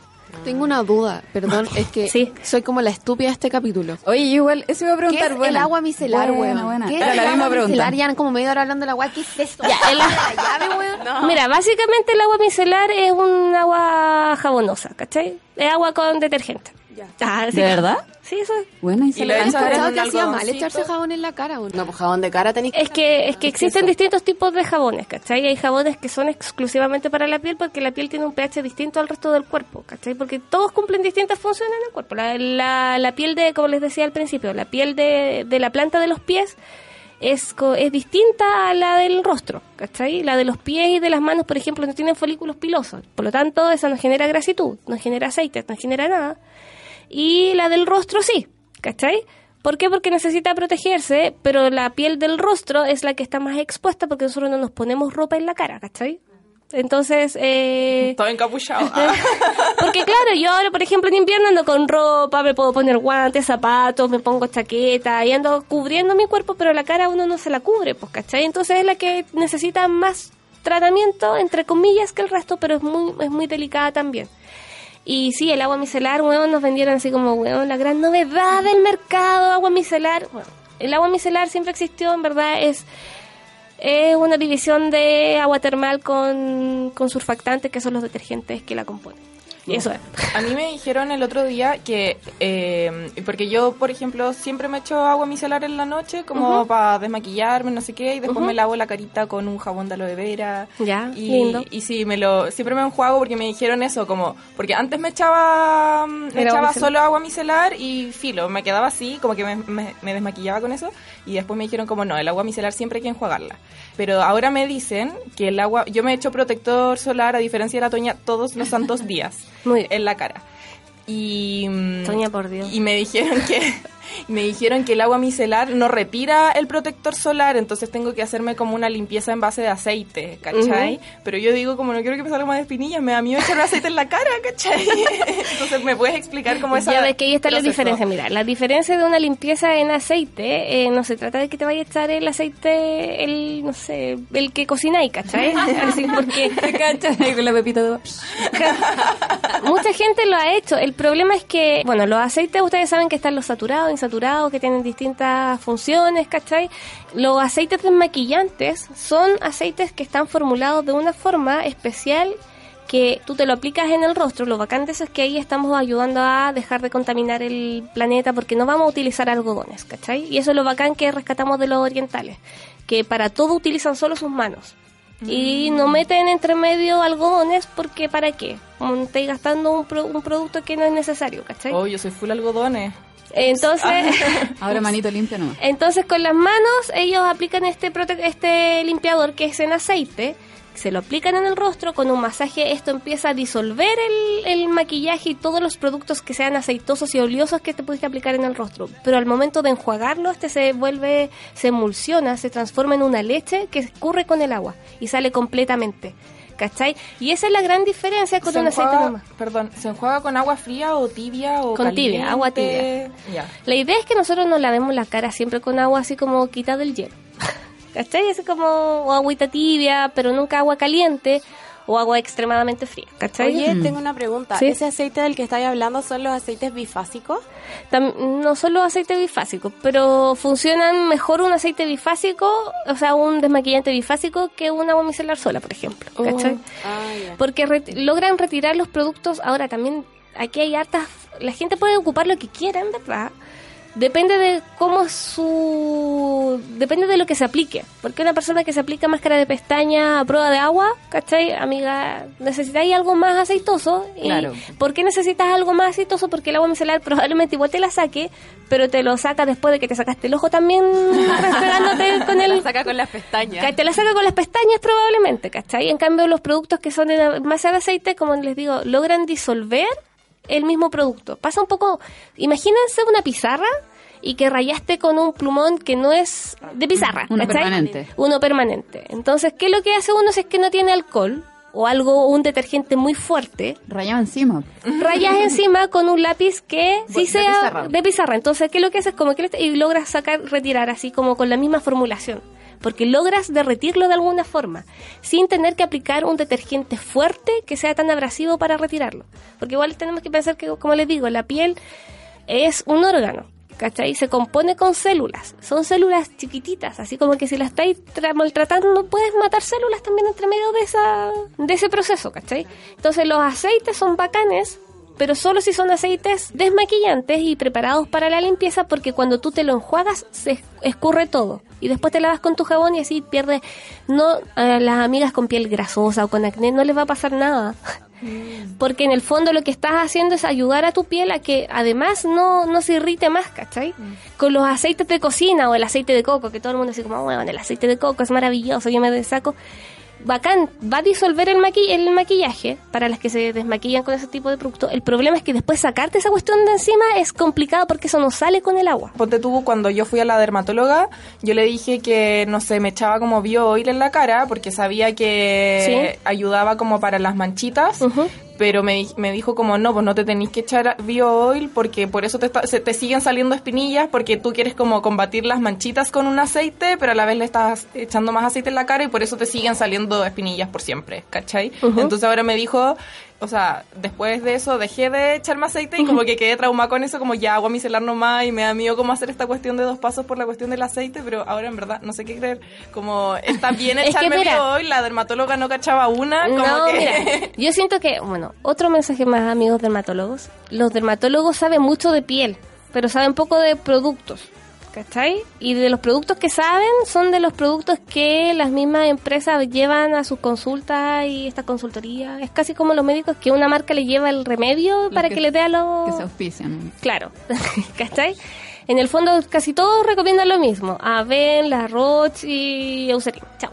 Tengo una duda, perdón, es que Sí. soy como la estúpida de este capítulo. Oye, igual, eso iba a ¿Qué preguntar. es buena. el agua micelar, Buena, buena. ¿Qué Era es la el misma agua pregunta. micelar? Ya como media hora hablando del agua, ¿qué es esto? Ya, el- la llave, weón. Mira, básicamente el agua micelar es un agua jabonosa, ¿cachai? Es agua con detergente. Ah, así ¿De verdad? Sí, eso es. Bueno, y se en Pensaba un que hacía mal echarse jabón en la cara, weón. No, pues jabón de cara tenéis Es que, es que existen distintos tipos de jabones, ¿cachai? Hay jabones que son exclusivamente para la piel porque la piel tiene un pH distinto al resto del cuerpo, ¿cachai? Porque todos cumplen distintas funciones en el cuerpo. La, la, la piel de, como les decía al principio, la piel de, de la planta de los pies es, co- es distinta a la del rostro, ¿cachai? La de los pies y de las manos, por ejemplo, no tienen folículos pilosos. Por lo tanto, esa no genera grasitud, no genera aceite, no genera nada. Y la del rostro sí, ¿cachai? ¿Por qué? Porque necesita protegerse, pero la piel del rostro es la que está más expuesta porque nosotros no nos ponemos ropa en la cara, ¿cachai? Entonces, eh, Todo encapuchado. porque claro, yo ahora, por ejemplo, en invierno ando con ropa, me puedo poner guantes, zapatos, me pongo chaqueta y ando cubriendo mi cuerpo, pero la cara uno no se la cubre, pues, ¿cachai? Entonces es la que necesita más tratamiento, entre comillas, que el resto, pero es muy, es muy delicada también. Y sí, el agua micelar, weón, nos vendieron así como, weón, la gran novedad del mercado, agua micelar. Bueno, el agua micelar siempre existió, en verdad, es, es una división de agua termal con, con surfactantes, que son los detergentes que la componen. Eso es. A mí me dijeron el otro día que, eh, porque yo, por ejemplo, siempre me echo agua micelar en la noche como para desmaquillarme, no sé qué, y después me lavo la carita con un jabón de aloe vera. Ya, y, lindo. Y sí, me lo, siempre me enjuago porque me dijeron eso, como, porque antes me echaba, me Era agua echaba solo agua micelar y filo, me quedaba así, como que me, me- me desmaquillaba con eso, y después me dijeron como, no, el agua micelar siempre hay que enjuagarla. Pero ahora me dicen que el agua, yo me echo protector solar a diferencia de la Toña todos los santos días Muy bien. en la cara. Y, mm, Toña, por Dios. y me dijeron que me dijeron que el agua micelar no retira el protector solar, entonces tengo que hacerme como una limpieza en base de aceite, ¿cachai? Pero yo digo, como no quiero que me salga más de espinillas, me da miedo echarme aceite en la cara, ¿cachai? entonces, ¿me puedes explicar cómo esa Ya ves que ahí está la diferencia. Mira, la diferencia de una limpieza en aceite, eh, no se trata de que te vaya a echar el aceite, el, no sé, el que cocináis, ¿cachai? Así porque ¿Te cachas ahí con la pepita de... mucha gente lo ha hecho. El problema es que, bueno, los aceites ustedes saben que están los saturados, insaturados, que tienen distintas funciones, ¿cachai? Los aceites desmaquillantes son aceites que están formulados de una forma especial que tú te lo aplicas en el rostro. Lo bacán de eso es que ahí estamos ayudando a dejar de contaminar el planeta porque no vamos a utilizar algodones, ¿cachai? Y eso es lo bacán que rescatamos de los orientales, que para todo utilizan solo sus manos. Y no meten entre medio algodones porque ¿para qué? Como estáis gastando un, pro- un producto que no es necesario, ¿cachai? Oh, yo soy full algodones. Entonces, Ahora manito nomás. entonces con las manos ellos aplican este prote- este limpiador que es en aceite, se lo aplican en el rostro con un masaje, esto empieza a disolver el, el maquillaje y todos los productos que sean aceitosos y oleosos que te pudiste aplicar en el rostro. Pero al momento de enjuagarlo, este se vuelve, se emulsiona, se transforma en una leche que escurre con el agua y sale completamente. ¿Cachai? Y esa es la gran diferencia con Se un aceite enjuaga- normal. Perdón, ¿se enjuaga con agua fría o tibia o Con tibia, agua tibia. La idea es que nosotros nos lavemos la cara siempre con agua así como quitado el hielo. ¿Cachai? Así como agüita tibia, pero nunca agua caliente o agua extremadamente fría. ¿Cachai? Oye, tengo una pregunta. Sí. ¿Ese aceite del que estáis hablando son los aceites bifásicos? Tam- no solo aceite bifásico, pero funcionan mejor un aceite bifásico, o sea, un desmaquillante bifásico que un agua micelar sola, por ejemplo. ¿Cachai? Ah. Porque re- logran retirar los productos. Ahora también aquí hay hartas. La gente puede ocupar lo que quiera, en verdad. Depende de cómo su depende de lo que se aplique. Porque una persona que se aplica máscara de pestaña a prueba de agua, ¿cachai? Amiga, necesitáis algo más aceitoso. Y Claro. ¿Por qué necesitas algo más aceitoso? Porque el agua micelar probablemente igual te la saque, pero te lo saca después de que te sacaste el ojo también restregándote con el... saca con las pestañas. Te la saca con las pestañas probablemente, ¿cachai? En cambio, los productos que son de masa de aceite, como les digo, logran disolver el mismo producto. Pasa un poco... Imagínense una pizarra y que rayaste con un plumón que no es de pizarra, Uno ¿cachai? permanente. Uno permanente. Entonces, ¿qué es lo que hace uno si es que no tiene alcohol? O algo, un detergente muy fuerte, Rayado encima. rayas encima con un lápiz que sí De sea pizarra. de pizarra. Entonces, ¿qué es lo que haces? Como que y logras sacar, retirar así como con la misma formulación. Porque logras derretirlo de alguna forma, sin tener que aplicar un detergente fuerte que sea tan abrasivo para retirarlo. Porque igual tenemos que pensar que, como les digo, la piel es un órgano. ¿Cachai? Se compone con células. Son células chiquititas, así como que si las estáis tra- maltratando, puedes matar células también entre medio de, esa, de ese proceso, ¿cachai? Entonces los aceites son bacanes, pero solo si son aceites desmaquillantes y preparados para la limpieza, porque cuando tú te lo enjuagas, se escurre todo. Y después te lavas con tu jabón y así pierdes. No, a las amigas con piel grasosa o con acné no les va a pasar nada. Porque en el fondo lo que estás haciendo es ayudar a tu piel a que además no, no se irrite más, ¿cachai? Con los aceites de cocina o el aceite de coco, que todo el mundo dice como, bueno, el aceite de coco es maravilloso, yo me desaco. Bacán, va a disolver el, maqui- el maquillaje para las que se desmaquillan con ese tipo de producto. El problema es que después sacarte esa cuestión de encima es complicado porque eso no sale con el agua. Ponte tú, cuando yo fui a la dermatóloga, yo le dije que, no sé, me echaba como bio-oil en la cara porque sabía que Sí. ayudaba como para las manchitas. Pero me, me dijo como, no, pues no te tenéis que echar bio-oil porque por eso te, está- se te siguen saliendo espinillas porque tú quieres como combatir las manchitas con un aceite, pero a la vez le estás echando más aceite en la cara y por eso te siguen saliendo espinillas por siempre, ¿cachai? Entonces ahora me dijo, o sea, después de eso dejé de echarme aceite y como que quedé traumada con eso, como ya agua micelar nomás y me da miedo como hacer esta cuestión de dos pasos por la cuestión del aceite, pero ahora en verdad no sé qué creer, como está bien Es que echarme mira- bio-oil, la dermatóloga no cachaba una, como No, que... mira, yo siento que, bueno, otro mensaje más, amigos dermatólogos. Los dermatólogos saben mucho de piel, pero saben poco de productos. ¿Cachai? Y de los productos que saben son de los productos que las mismas empresas llevan a sus consultas y esta consultoría. Es casi como los médicos que una marca le lleva el remedio para que, que- le dé a los... Que se auspician. Claro, ¿cachai? En el fondo casi todos recomiendan lo mismo. Aven, La Roche y Eucerin. Chao.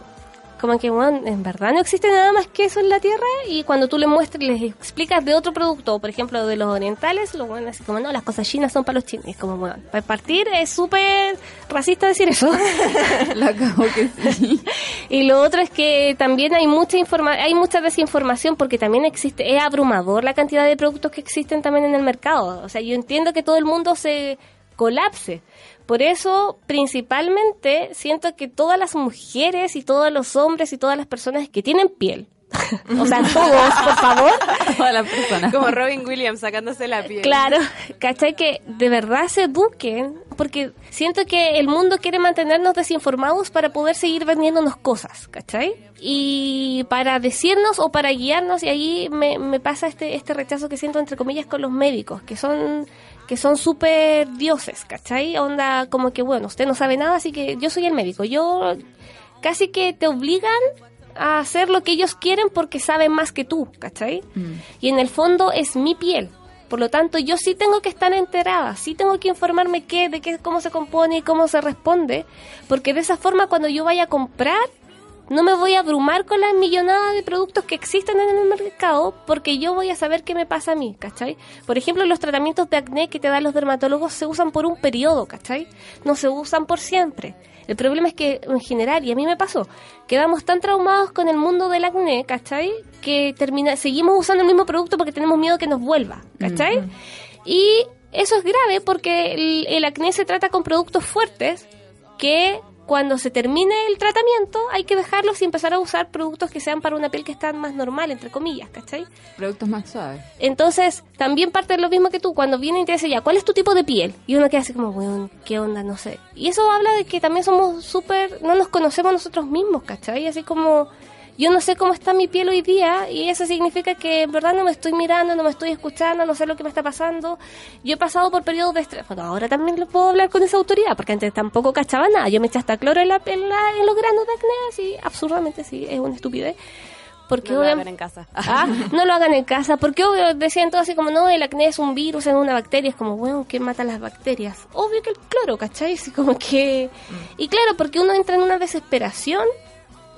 Como que, bueno, en verdad no existe nada más que eso en la Tierra y cuando tú les muestras, les explicas de otro producto, por ejemplo, de los orientales, lo bueno así como, no, las cosas chinas son para los chinos. Y es como, bueno, para partir es súper racista decir eso. La acabo que sí. Y lo otro es que también hay mucha informa hay mucha desinformación porque también existe, es abrumador la cantidad de productos que existen también en el mercado. O sea, yo entiendo que todo el mundo se colapse. Por eso, principalmente, siento que todas las mujeres y todos los hombres y todas las personas que tienen piel, o sea, todos, por favor, Todas las personas. Como Robin Williams sacándose la piel. Claro, ¿cachai? Que de verdad se eduquen, porque siento que el mundo quiere mantenernos desinformados para poder seguir vendiéndonos cosas, ¿cachai? Y para decirnos o para guiarnos, y ahí me, me pasa este, este rechazo que siento, entre comillas, con los médicos, que son que son súper dioses, ¿cachai? Onda como que, bueno, usted no sabe nada, así que yo soy el médico. Yo casi que te obligan a hacer lo que ellos quieren porque saben más que tú, ¿cachai? Y en el fondo es mi piel. Por lo tanto, yo sí tengo que estar enterada, sí tengo que informarme qué, de qué, cómo se compone y cómo se responde, porque de esa forma cuando yo vaya a comprar, no me voy a abrumar con las millonadas de productos que existen en el mercado, porque yo voy a saber qué me pasa a mí, ¿cachai? Por ejemplo, los tratamientos de acné que te dan los dermatólogos se usan por un periodo, ¿cachai? No se usan por siempre. El problema es que en general, y a mí me pasó, quedamos tan traumados con el mundo del acné, ¿cachai? Que termina, seguimos usando el mismo producto porque tenemos miedo que nos vuelva, ¿cachai? Y eso es grave porque el, el acné se trata con productos fuertes que cuando se termine el tratamiento hay que dejarlos y empezar a usar productos que sean para una piel que está más normal, entre comillas, ¿cachai? Productos más suaves. Entonces, también parte de lo mismo que tú, cuando viene y te dice ya, ¿cuál es tu tipo de piel? Y uno queda así como, weón, ¿qué onda? No sé. Y eso habla de que también somos súper, no nos conocemos nosotros mismos, ¿cachai? Así como, yo no sé cómo está mi piel hoy día y eso significa que en verdad no me estoy mirando, no me estoy escuchando, no sé lo que me está pasando. Yo he pasado por periodos de estrés. Bueno, ahora también lo puedo hablar con esa autoridad, porque antes tampoco cachaba nada. Yo me eché hasta cloro en, la, en, la- en los granos de acné, así, absurdamente, sí, es una estupidez. Porque No lo hagan en casa. Ah, no lo hagan en casa, porque obvio decían todo así como, no, el acné es un virus, es una bacteria, es como, bueno, ¿qué mata las bacterias? Obvio que el cloro, ¿cachai? Así como que... Y claro, porque uno entra en una desesperación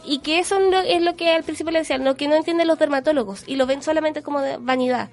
y que eso es lo, que al principio le decían, lo que no entienden los dermatólogos y lo ven solamente como de vanidad.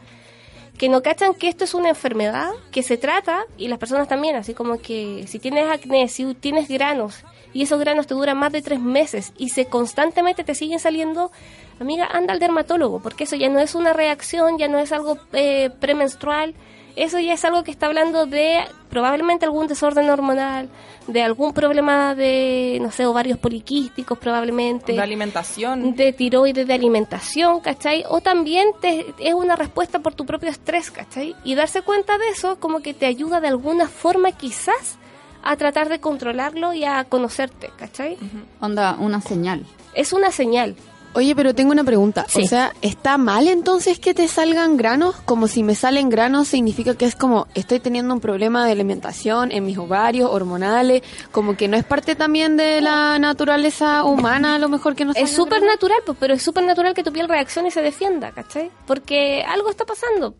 Que no cachan que esto es una enfermedad que se trata y las personas también, así como que si tienes acné, si tienes granos y esos granos te duran más de tres meses y se constantemente te siguen saliendo, amiga, anda al dermatólogo, porque eso ya no es una reacción, ya no es algo eh, premenstrual, eso ya es algo que está hablando de probablemente algún desorden hormonal, de algún problema de, no sé, ovarios poliquísticos probablemente De alimentación. de tiroides, de alimentación, ¿cachai? O también te, es una respuesta por tu propio estrés, ¿cachai? Y darse cuenta de eso como que te ayuda de alguna forma quizás a tratar de controlarlo y a conocerte, ¿cachai? Onda, una señal. Es una señal. Oye, pero tengo una pregunta. Sí. O sea, ¿está mal entonces que te salgan granos? Como si me salen granos significa que es como estoy teniendo un problema de alimentación en mis ovarios, hormonales, como que no es parte también de la naturaleza humana a lo mejor que no Es súper natural, pues, pero es súper natural que tu piel reaccione y se defienda, ¿cachai? Porque algo está pasando.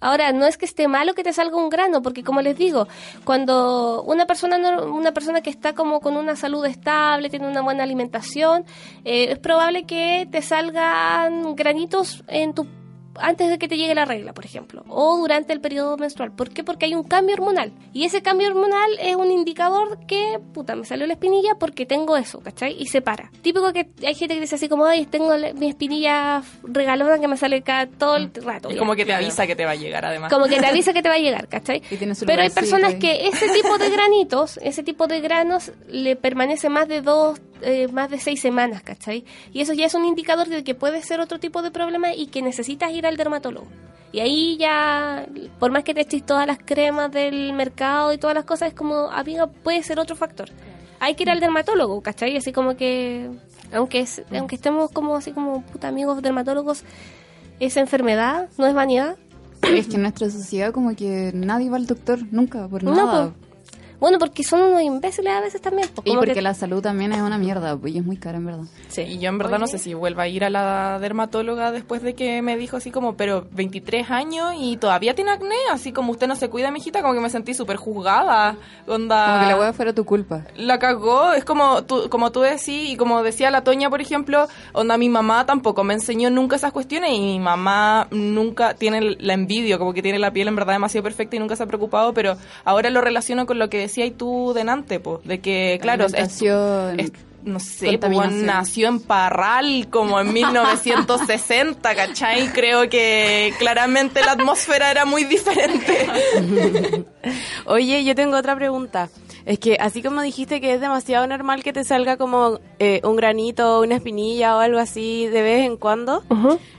Ahora, no es que esté malo que te salga un grano, porque como les digo, cuando una persona no- una persona que está como con una salud estable, tiene una buena alimentación, eh, es probable que te salgan granitos en tu antes de que te llegue la regla, por ejemplo, o durante el periodo menstrual. ¿Por qué? Porque hay un cambio hormonal. Y ese cambio hormonal es un indicador que, puta, me salió la espinilla porque tengo eso, ¿cachai? Y se para. Típico que hay gente que dice así como, ay, tengo mi espinilla regalona que me sale cada todo el rato. Es ya. como que te avisa que te va a llegar, además. Como que te avisa que te va a llegar, ¿cachai? Y Pero hay personas que ese tipo de granitos, ese tipo de granos, le permanece más de dos, eh, más de seis semanas, ¿cachai? Y eso ya es un indicador de que puede ser otro tipo de problema y que necesitas ir al dermatólogo. Y ahí ya, por más que te eches todas las cremas del mercado y todas las cosas, es como, amiga, puede ser otro factor. Hay que ir al dermatólogo, ¿cachai? Así como que, aunque, es- aunque estemos como así como puta amigos dermatólogos, esa enfermedad no es vanidad. Es que en nuestra sociedad como que nadie va al doctor nunca, por nada. Bueno, porque son unos imbéciles a veces también. pues, y porque que- la salud también es una mierda, pues, y es muy cara en verdad. Sí. Y yo en verdad no sé si vuelva a ir a la dermatóloga después de que me dijo así como, pero 23 años y todavía tiene acné, así como usted no se cuida, mijita, como que me sentí súper juzgada. Onda... Como que la hueá fuera tu culpa. La cagó, es como tú, como tú decís, y como decía la Toña, por ejemplo, onda mi mamá tampoco me enseñó nunca esas cuestiones y mi mamá nunca tiene la envidia, como que tiene la piel en verdad demasiado perfecta y nunca se ha preocupado, pero ahora lo relaciono con lo que decías tú delante, pues, de que, claro, es, Alimentación, es- no sé, pues, nació en Parral como en 1960, ¿cachai? Creo que claramente la atmósfera era muy diferente. Oye, yo tengo otra pregunta. Es que así como dijiste que es demasiado normal que te salga como eh, un granito, una espinilla o algo así de vez en cuando,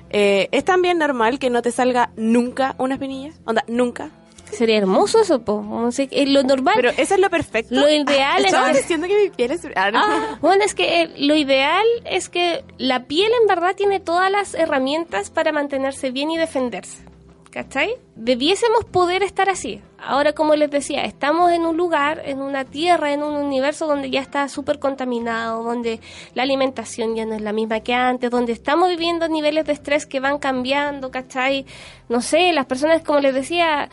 eh, ¿es también normal que no te salga nunca una espinilla? Onda, nunca. Sería hermoso eso, po. No sé, es lo normal. Pero eso es lo perfecto. Lo ideal es Estabas que- diciendo que mi piel es... Ah, no. Ah, bueno, es que eh, lo ideal es que la piel en verdad tiene todas las herramientas para mantenerse bien y defenderse. ¿Cachai? Debiésemos poder estar así. Ahora, como les decía, estamos en un lugar, en una tierra, en un universo donde ya está súper contaminado, donde la alimentación ya no es la misma que antes, donde estamos viviendo niveles de estrés que van cambiando, ¿cachai? No sé, las personas, como les decía,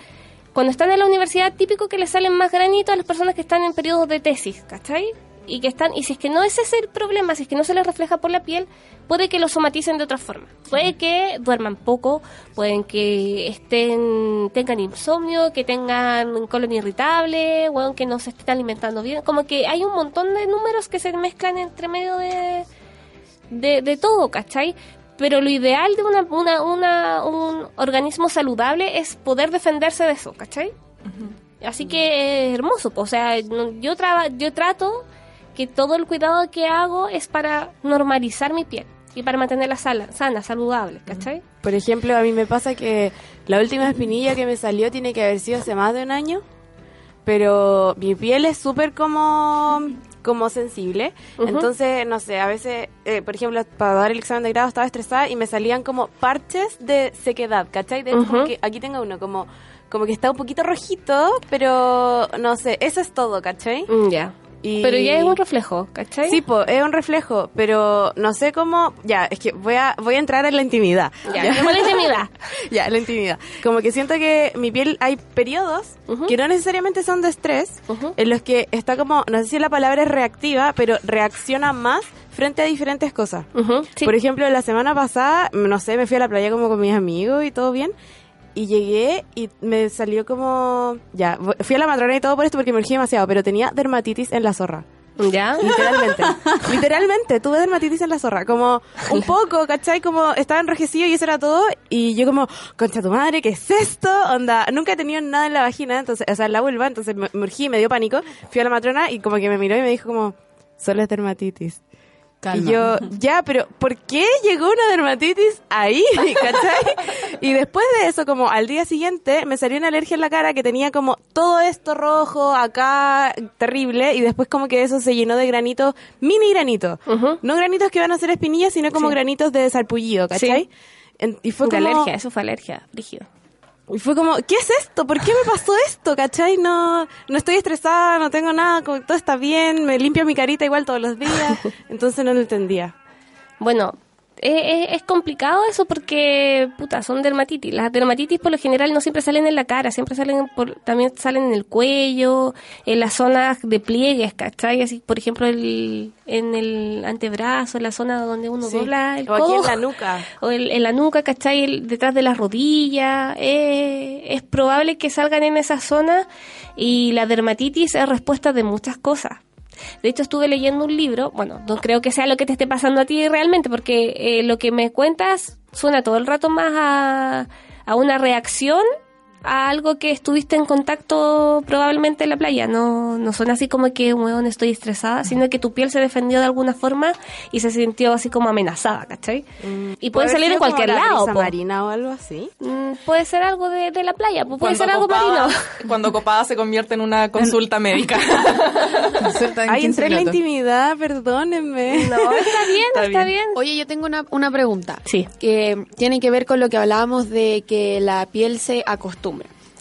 cuando están en la universidad, típico que les salen más granitos a las personas que están en periodos de tesis, ¿cachai? Y que están, y si es que no ese es el problema, si es que no se les refleja por la piel, puede que lo somaticen de otra forma. Puede que duerman poco, pueden que estén, tengan insomnio, que tengan colon irritable, o que no se estén alimentando bien. Como que hay un montón de números que se mezclan entre medio de, de, de todo, ¿cachai? Pero lo ideal de una, una, una- un organismo saludable es poder defenderse de eso, ¿cachai? Así que es hermoso, po. o sea, yo, traba, yo trato que todo el cuidado que hago es para normalizar mi piel y para mantenerla sana, sana saludable, ¿cachai? Por ejemplo, a mí me pasa que la última espinilla que me salió tiene que haber sido hace más de un año, pero mi piel es súper como como sensible. Entonces, no sé, a veces, eh, por ejemplo, para dar el examen de grado estaba estresada y me salían como parches de sequedad, ¿cachai? De hecho, como que aquí tengo uno, como, como que está un poquito rojito, pero no sé, eso es todo, ¿cachai? Mm, Ya. Y- Pero ya es un reflejo, ¿cachai? Sí, po, es un reflejo, pero no sé cómo. Ya, es que voy a, voy a entrar en la intimidad. Ya, ¿cómo la intimidad? Ya, la intimidad. Como que siento que mi piel hay periodos Ujú. que no necesariamente son de estrés, Ujú. en los que está como, no sé si la palabra es reactiva, pero reacciona más frente a diferentes cosas. Ujú, sí. Por ejemplo, la semana pasada, no sé, me fui a la playa como con mis amigos y todo bien. Y llegué y me salió como... Ya, fui a la matrona y todo por esto porque me urgí demasiado, pero tenía dermatitis en la zorra. ¿Ya? Literalmente. Literalmente, tuve dermatitis en la zorra. Como un poco, ¿cachai? Como estaba enrojecido y eso era todo. Y yo como, concha tu madre, ¿qué es esto? Onda, nunca he tenido nada en la vagina, entonces, o sea, en la vulva, entonces me, me urgí, me dio pánico. Fui a la matrona y como que me miró y me dijo como, solo es dermatitis. Calma. Y yo, ya, pero ¿por qué llegó una dermatitis ahí? ¿Cachai? Y después de eso, como al día siguiente, me salió una alergia en la cara que tenía como todo esto rojo, acá, terrible, y después como que eso se llenó de granitos, mini granitos. No granitos que van a ser espinillas, sino como Sí. granitos de sarpullido, ¿cachai? Sí. Y fue como, alergia, eso fue alergia, rígido. Y fue como, ¿qué es esto? ¿Por qué me pasó esto? ¿Cachai? No, no estoy estresada, no tengo nada, todo está bien, me limpio mi carita igual todos los días. Entonces no lo entendía. Bueno, eh, eh, es complicado eso porque, puta, son dermatitis. Las dermatitis por lo general no siempre salen en la cara, siempre salen por, también salen en el cuello, en las zonas de pliegues, ¿cachai? Así, por ejemplo, el, en el antebrazo, en la zona donde uno Sí. dobla el O aquí codo. en la nuca. O el- en la nuca, ¿cachai? El- detrás de las rodillas. Eh, es probable que salgan en esa zona y la dermatitis es respuesta de muchas cosas. De hecho, estuve leyendo un libro, bueno, no creo que sea lo que te esté pasando a ti realmente, porque eh, lo que me cuentas suena todo el rato más a, a una reacción a algo que estuviste en contacto probablemente en la playa. No, no suena así como que, weón, estoy estresada, sino que tu piel se defendió de alguna forma y se sintió así como amenazada, ¿cachai? Y puede salir en cualquier la lado. brisa marina o algo así. Mm, Puede ser algo de, de la playa, puede ser algo copada, marino. cuando copada se convierte en una consulta médica. 15 entré en la intimidad, perdónenme. No, está bien, está, bien. Oye, yo tengo una, una pregunta. Sí. Que tiene que ver con lo que hablábamos de que la piel se acostumbra.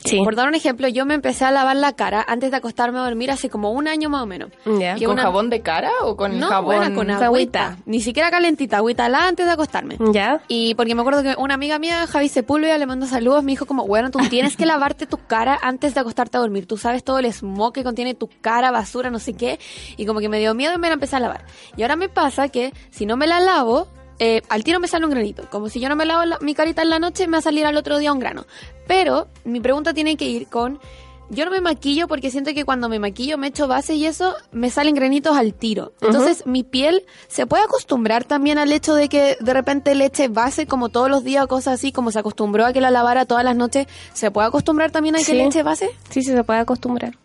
Sí. Por dar un ejemplo, yo me empecé a lavar la cara antes de acostarme a dormir hace como un año más o menos. Que ¿Con una- jabón de cara o con no, jabón? con agüita. agüita. Ni siquiera calentita, agüita helada antes de acostarme. ¿Ya? Y porque me acuerdo que una amiga mía, Javi Sepúlveda, le mando saludos, me dijo como, bueno, tú tienes que lavarte tu cara antes de acostarte a dormir. Tú sabes todo el smog que contiene tu cara, basura, no sé qué. Y como que me dio miedo y me la empecé a lavar. Y ahora me pasa que si no me la lavo, eh, al tiro me sale un granito. Como si yo no me lavo la- mi carita en la noche, me va a salir al otro día un grano. Pero mi pregunta tiene que ir con... Yo no me maquillo porque siento que cuando me maquillo, me echo base y eso, me salen granitos al tiro. Entonces, mi piel se puede acostumbrar también al hecho de que de repente le eche base como todos los días o cosas así, como se acostumbró a que la lavara todas las noches. ¿Se puede acostumbrar también a que Sí. le eche base? Sí, sí, se puede acostumbrar.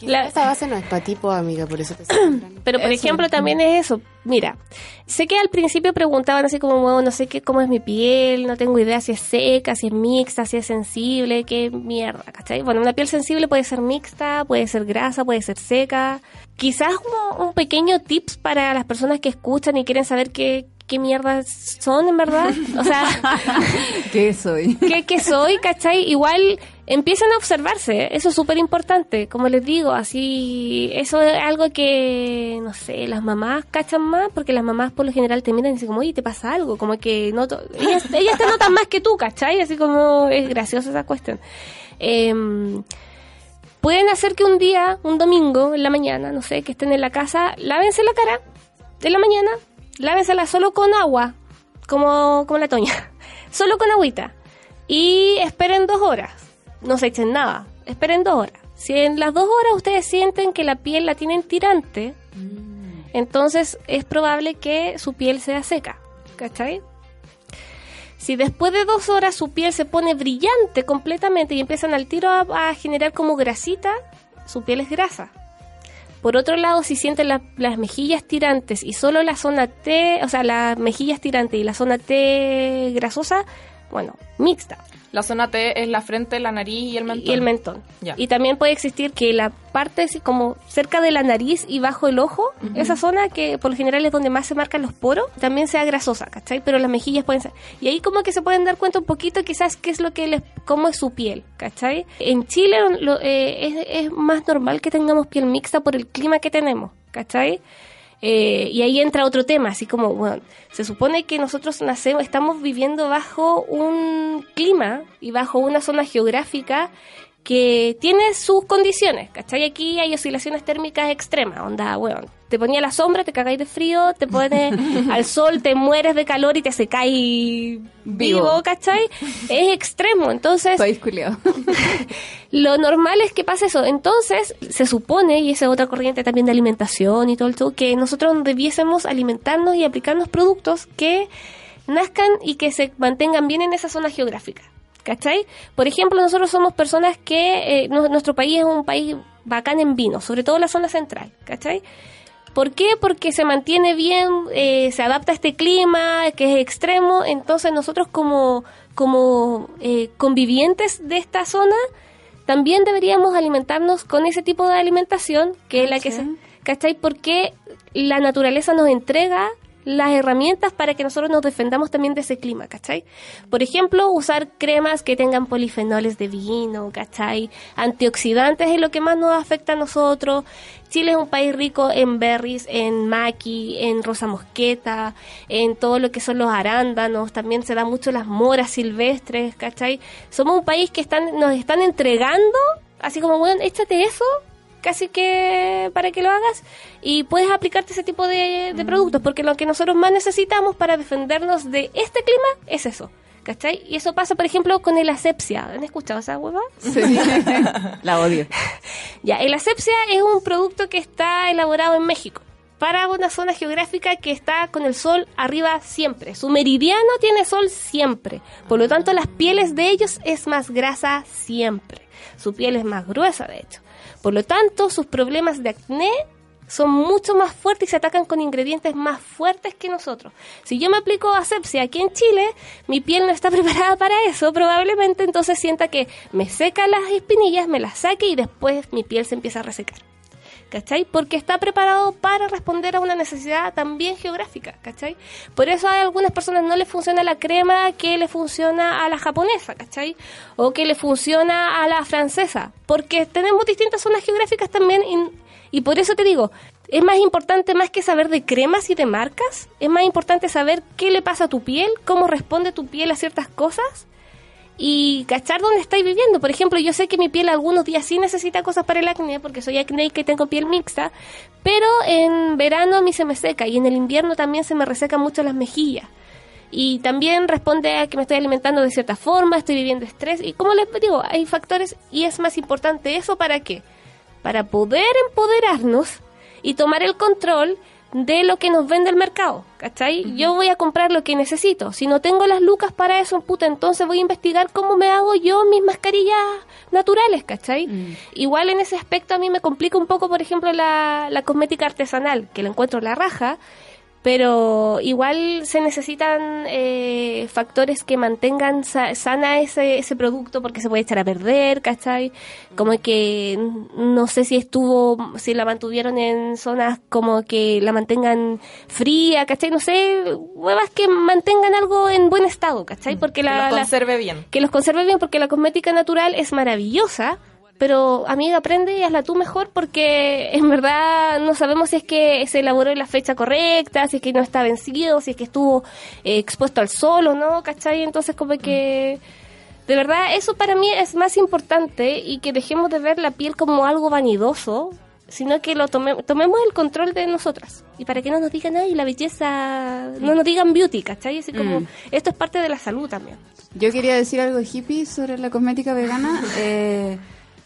La- Esta base no es para ti, po, amiga, por eso te pero por Eso. ejemplo también es eso. Mira, sé que al principio preguntaban así como, bueno, no sé qué, cómo es mi piel, no tengo idea si es seca, si es mixta, si es sensible, qué mierda, ¿cachai? Bueno, una piel sensible puede ser mixta, puede ser grasa, puede ser seca. Quizás como un pequeño tips para las personas que escuchan y quieren saber qué, qué mierdas son en verdad. O sea, ¿Qué soy? ¿qué, qué soy, cachai? Igual empiezan a observarse, eso es súper importante, como les digo, así, eso es algo que, no sé, las mamás cachan más, porque las mamás por lo general te miran y dicen como, oye, te pasa algo, como que noto, ellas, ellas te notan más que tú, cachai, así como es graciosa esa cuestión. Em, pueden hacer que un día, un domingo, en la mañana, no sé, que estén en la casa, lávense la cara, de la mañana, lávensela solo con agua, como, como la toña, solo con agüita. Y esperen dos horas. No se echen nada. Esperen dos horas. Si en las dos horas ustedes sienten que la piel la tienen tirante, entonces es probable que su piel sea seca. ¿Cachai? Si después de dos horas su piel se pone brillante completamente y empiezan al tiro a, a generar como grasita, su piel es grasa. Por otro lado, si sienten la- las mejillas tirantes y solo la zona T, o sea, las mejillas tirantes y la zona T grasosa, bueno, mixta. La zona T es la frente, la nariz y el mentón. Y el mentón. Y también puede existir que la parte como cerca de la nariz y bajo el ojo, esa zona que por lo general es donde más se marcan los poros, también sea grasosa, ¿cachai? Pero las mejillas pueden ser. Y ahí como que se pueden dar cuenta un poquito quizás qué es lo que les, cómo es su piel, ¿cachai? En Chile lo- eh, es, es más normal que tengamos piel mixta por el clima que tenemos, ¿cachai? Eh, y ahí entra otro tema, así como, bueno, se supone que nosotros nacemos, estamos viviendo bajo un clima y bajo una zona geográfica que tiene sus condiciones, ¿cachai? Aquí hay oscilaciones térmicas extremas, onda, bueno, te ponía la sombra, te cagáis de frío, te pones al sol, te mueres de calor y te secáis vivo, Vivo. ¿cachai? Es extremo, entonces... País culiado. Lo normal es que pase eso. Entonces, se supone, y esa es otra corriente también de alimentación y todo el todo, que nosotros debiésemos alimentarnos y aplicarnos productos que nazcan y que se mantengan bien en esa zona geográfica. ¿Cachai? Por ejemplo, nosotros somos personas que, eh, nu- nuestro país es un país bacán en vino, sobre todo la zona central, ¿cachai? ¿Por qué? Porque se mantiene bien, eh, se adapta a este clima que es extremo, entonces nosotros como, como eh, convivientes de esta zona, también deberíamos alimentarnos con ese tipo de alimentación, que es la que se... ¿Cachai? Porque la naturaleza nos entrega las herramientas para que nosotros nos defendamos también de ese clima, ¿cachai? Por ejemplo, usar cremas que tengan polifenoles de vino, ¿cachai? Antioxidantes es lo que más nos afecta a nosotros. Chile es un país rico en berries, en maqui, en rosa mosqueta, en todo lo que son los arándanos, también se da mucho las moras silvestres, ¿cachai? Somos un país que están, nos están entregando, así como, bueno, échate eso, casi que para que lo hagas y puedes aplicarte ese tipo de, de productos, porque lo que nosotros más necesitamos para defendernos de este clima es eso. ¿Cachai? Y eso pasa, por ejemplo, con el asepsia. ¿Han escuchado esa hueva? La odio. Ya, el asepsia es un producto que está elaborado en México para una zona geográfica que está con el sol arriba siempre. Su meridiano tiene sol siempre. Por lo tanto, las pieles de ellos es más grasa siempre. Su piel es más gruesa, de hecho. Por lo tanto, sus problemas de acné son mucho más fuertes y se atacan con ingredientes más fuertes que nosotros. Si yo me aplico asepsia aquí en Chile, mi piel no está preparada para eso, probablemente entonces sienta que me seca las espinillas, me las saque y después mi piel se empieza a resecar. ¿Cachai? Porque está preparado para responder a una necesidad también geográfica, ¿cachai? Por eso a algunas personas no les funciona la crema que le funciona a la japonesa, ¿cachai? O que le funciona a la francesa, porque tenemos distintas zonas geográficas también y, y por eso te digo, es más importante más que saber de cremas y de marcas, es más importante saber qué le pasa a tu piel, cómo responde tu piel a ciertas cosas y cachar dónde estáis viviendo. Por ejemplo, yo sé que mi piel algunos días sí necesita cosas para el acné, porque soy acné y que tengo piel mixta, pero en verano a mí se me seca y en el invierno también se me resecan mucho las mejillas. Y también responde a que me estoy alimentando de cierta forma, estoy viviendo estrés. Y como les digo, hay factores y es más importante eso para qué? Para poder empoderarnos y tomar el control de lo que nos vende el mercado, ¿cachai? Yo voy a comprar lo que necesito. Si no tengo las lucas para eso, puta, entonces voy a investigar cómo me hago yo mis mascarillas naturales, ¿cachai? Igual en ese aspecto a mí me complica un poco, por ejemplo, la, la cosmética artesanal, que la encuentro la raja, pero igual se necesitan eh, factores que mantengan sa- sana ese, ese producto porque se puede echar a perder, ¿cachai? Como que no sé si estuvo, si la mantuvieron en zonas como que la mantengan fría, ¿cachai? No sé, huevas que mantengan algo en buen estado, ¿cachai? Porque Que la, los la- conserve bien. que los conserve bien porque la cosmética natural es maravillosa, pero amiga, aprende y hazla tú mejor porque en verdad no sabemos si es que se elaboró en la fecha correcta, si es que no está vencido, si es que estuvo eh, expuesto al sol o no, ¿cachai? Entonces como que... De verdad, eso para mí es más importante y que dejemos de ver la piel como algo vanidoso, sino que lo tome- tomemos el control de nosotras. Y para que no nos digan, ay, la belleza, no nos digan beauty, ¿cachai? Así como, Mm. esto es parte de la salud también. Yo quería decir algo hippie sobre la cosmética vegana. Eh,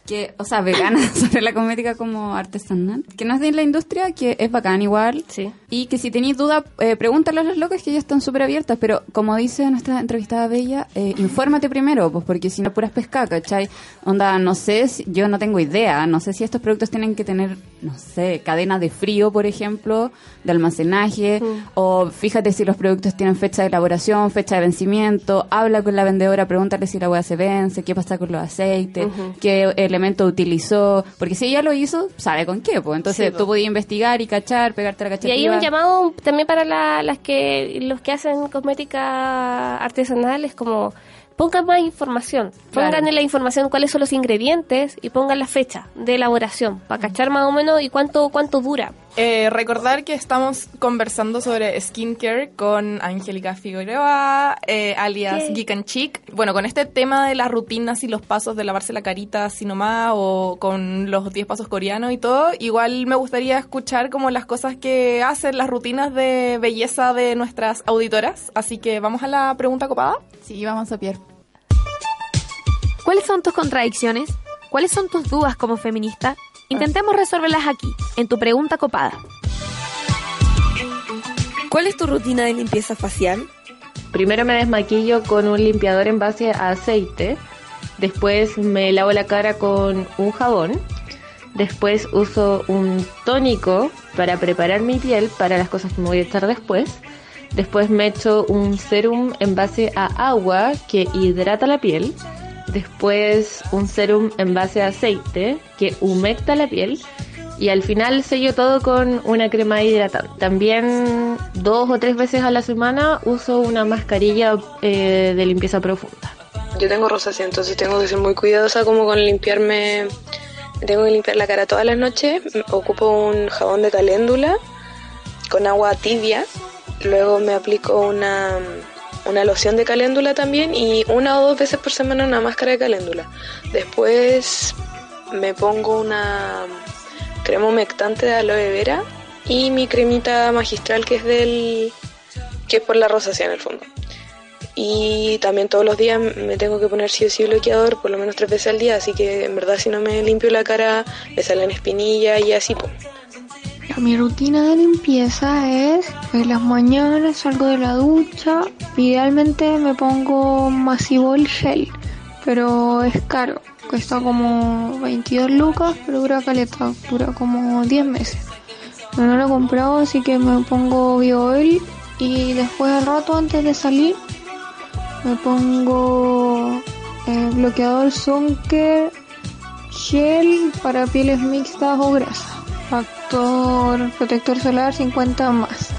que, o sea, vegana sobre la cosmética como artesanal, que no es de la industria, que es bacán igual. Sí. Y que si tenéis duda, eh, pregúntale a los locos que ellos están súper abiertas, pero como dice nuestra entrevistada Bella, eh, infórmate primero, pues porque si no puras pesca, ¿cachai? Onda, no sé, si- yo no tengo idea, no sé si estos productos tienen que tener, no sé, cadena de frío, por ejemplo, de almacenaje, o fíjate si los productos tienen fecha de elaboración, fecha de vencimiento, habla con la vendedora, pregúntale si la hueá se vence, qué pasa con los aceites, qué utilizó, porque si ella lo hizo, sabe con qué, pues entonces Sí, pues. tú podías investigar y cachar, pegarte la Y cachativa. hay un llamado también para la- las que los que hacen cosmética artesanal es como pongan más información, pongan Claro. en la información cuáles son los ingredientes y pongan la fecha de elaboración para cachar más o menos y cuánto cuánto dura. Eh, recordar que estamos conversando sobre skincare con Angélica Figueroa, eh, alias. Geek and Chic. Bueno, con este tema de las rutinas y los pasos de lavarse la carita así nomás o con los 10 pasos coreanos y todo, igual me gustaría escuchar como las cosas que hacen, las rutinas de belleza de nuestras auditoras. Así que vamos a la pregunta copada. Sí, vamos a Pierre. ¿Cuáles son tus contradicciones? ¿Cuáles son tus dudas como feminista? Intentemos resolverlas aquí, en tu pregunta copada. ¿Cuál es tu rutina de limpieza facial? Primero me desmaquillo con un limpiador en base a aceite. Después me lavo la cara con un jabón. Después uso un tónico para preparar mi piel para las cosas que me voy a echar después. Después me echo un serum en base a agua que hidrata la piel. Después un serum en base a aceite que humecta la piel. Y al final sello todo con una crema hidratante. También dos o tres veces a la semana uso una mascarilla eh, de limpieza profunda. Yo tengo rosácea, entonces tengo que ser muy cuidadosa como con limpiarme. Tengo que limpiar la cara todas las noches. Ocupo un jabón de caléndula con agua tibia. Luego me aplico una, una loción de caléndula también y una o dos veces por semana una máscara de caléndula. Después me pongo una crema humectante de aloe vera y mi cremita magistral que es del que es por la rosácea en el fondo. Y también todos los días me tengo que poner sí o sí bloqueador, por lo menos tres veces al día, así que en verdad si no me limpio la cara me salen espinillas y así. pues. Mi rutina de limpieza es en las mañanas salgo de la ducha, idealmente me pongo masivol gel, pero es caro, cuesta como 22 lucas, pero dura caleta, dura como 10 meses. No lo he comprado, así que me pongo BioOil y después al rato antes de salir me pongo eh, bloqueador Sunker gel para pieles mixtas o grasas. Factor protector solar 50 más.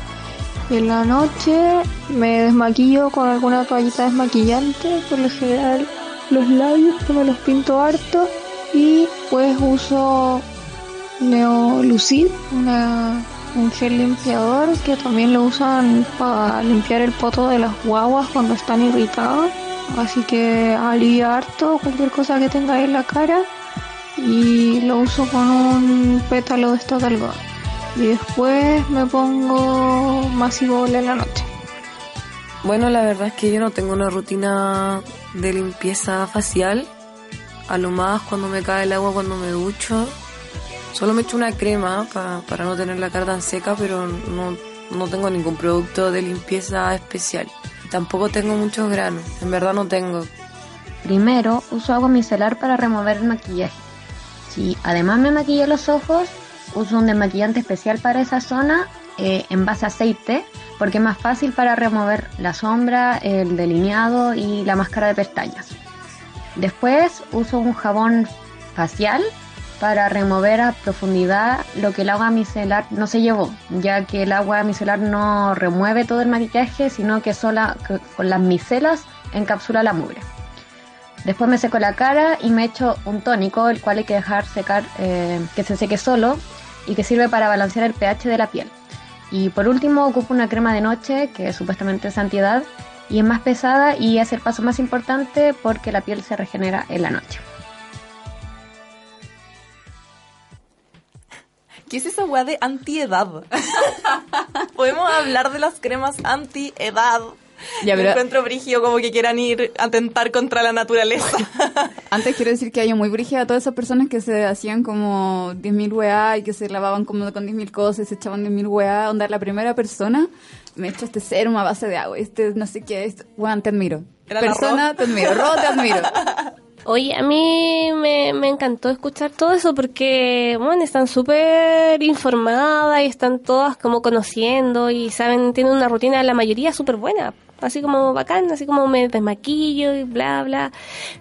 Y en la noche me desmaquillo con alguna toallita desmaquillante, por lo general los labios que me los pinto harto y pues uso Neolucid, un gel limpiador que también lo usan para limpiar el poto de las guaguas cuando están irritadas. Así que alivia harto cualquier cosa que tenga en la cara y lo uso con un pétalo de algodón. Y después me pongo masivol en la noche. Bueno, la verdad es que yo no tengo una rutina de limpieza facial. A lo más cuando me cae el agua cuando me ducho. Solo me echo una crema pa- para no tener la cara tan seca, pero no, no tengo ningún producto de limpieza especial. Tampoco tengo muchos granos, en verdad no tengo. Primero, uso agua micelar para remover el maquillaje. Si además me maquillo los ojos, uso un desmaquillante especial para esa zona eh, en base a aceite, porque es más fácil para remover la sombra, el delineado y la máscara de pestañas. Después uso un jabón facial para remover a profundidad lo que el agua micelar no se llevó, ya que el agua micelar no remueve todo el maquillaje, sino que sola con las micelas encapsula la mugre. Después me seco la cara y me echo un tónico, el cual hay que dejar secar, eh, que se seque solo y que sirve para balancear el pH de la piel. Y por último ocupo una crema de noche que supuestamente es antiedad y es más pesada y es el paso más importante porque la piel se regenera en la noche. ¿Qué es esa weá de antiedad? Podemos hablar de las cremas antiedad. Ya, Me pero- encuentro brígido como que quieran ir a atentar contra la naturaleza. Antes quiero decir que hay muy brígida a todas esas personas que se hacían como 10.000 weá y que se lavaban como con 10.000 cosas y se echaban 10.000 weá. Onda, la primera persona me echa este serum a base de agua, este no sé qué, este, weón, te admiro. Persona, te admiro. Ro, te admiro. Oye, a mí me, me encantó escuchar todo eso porque, bueno, están súper informadas y están todas como conociendo y saben, tienen una rutina, la mayoría súper buena. Así como bacán, así como me desmaquillo y bla, bla.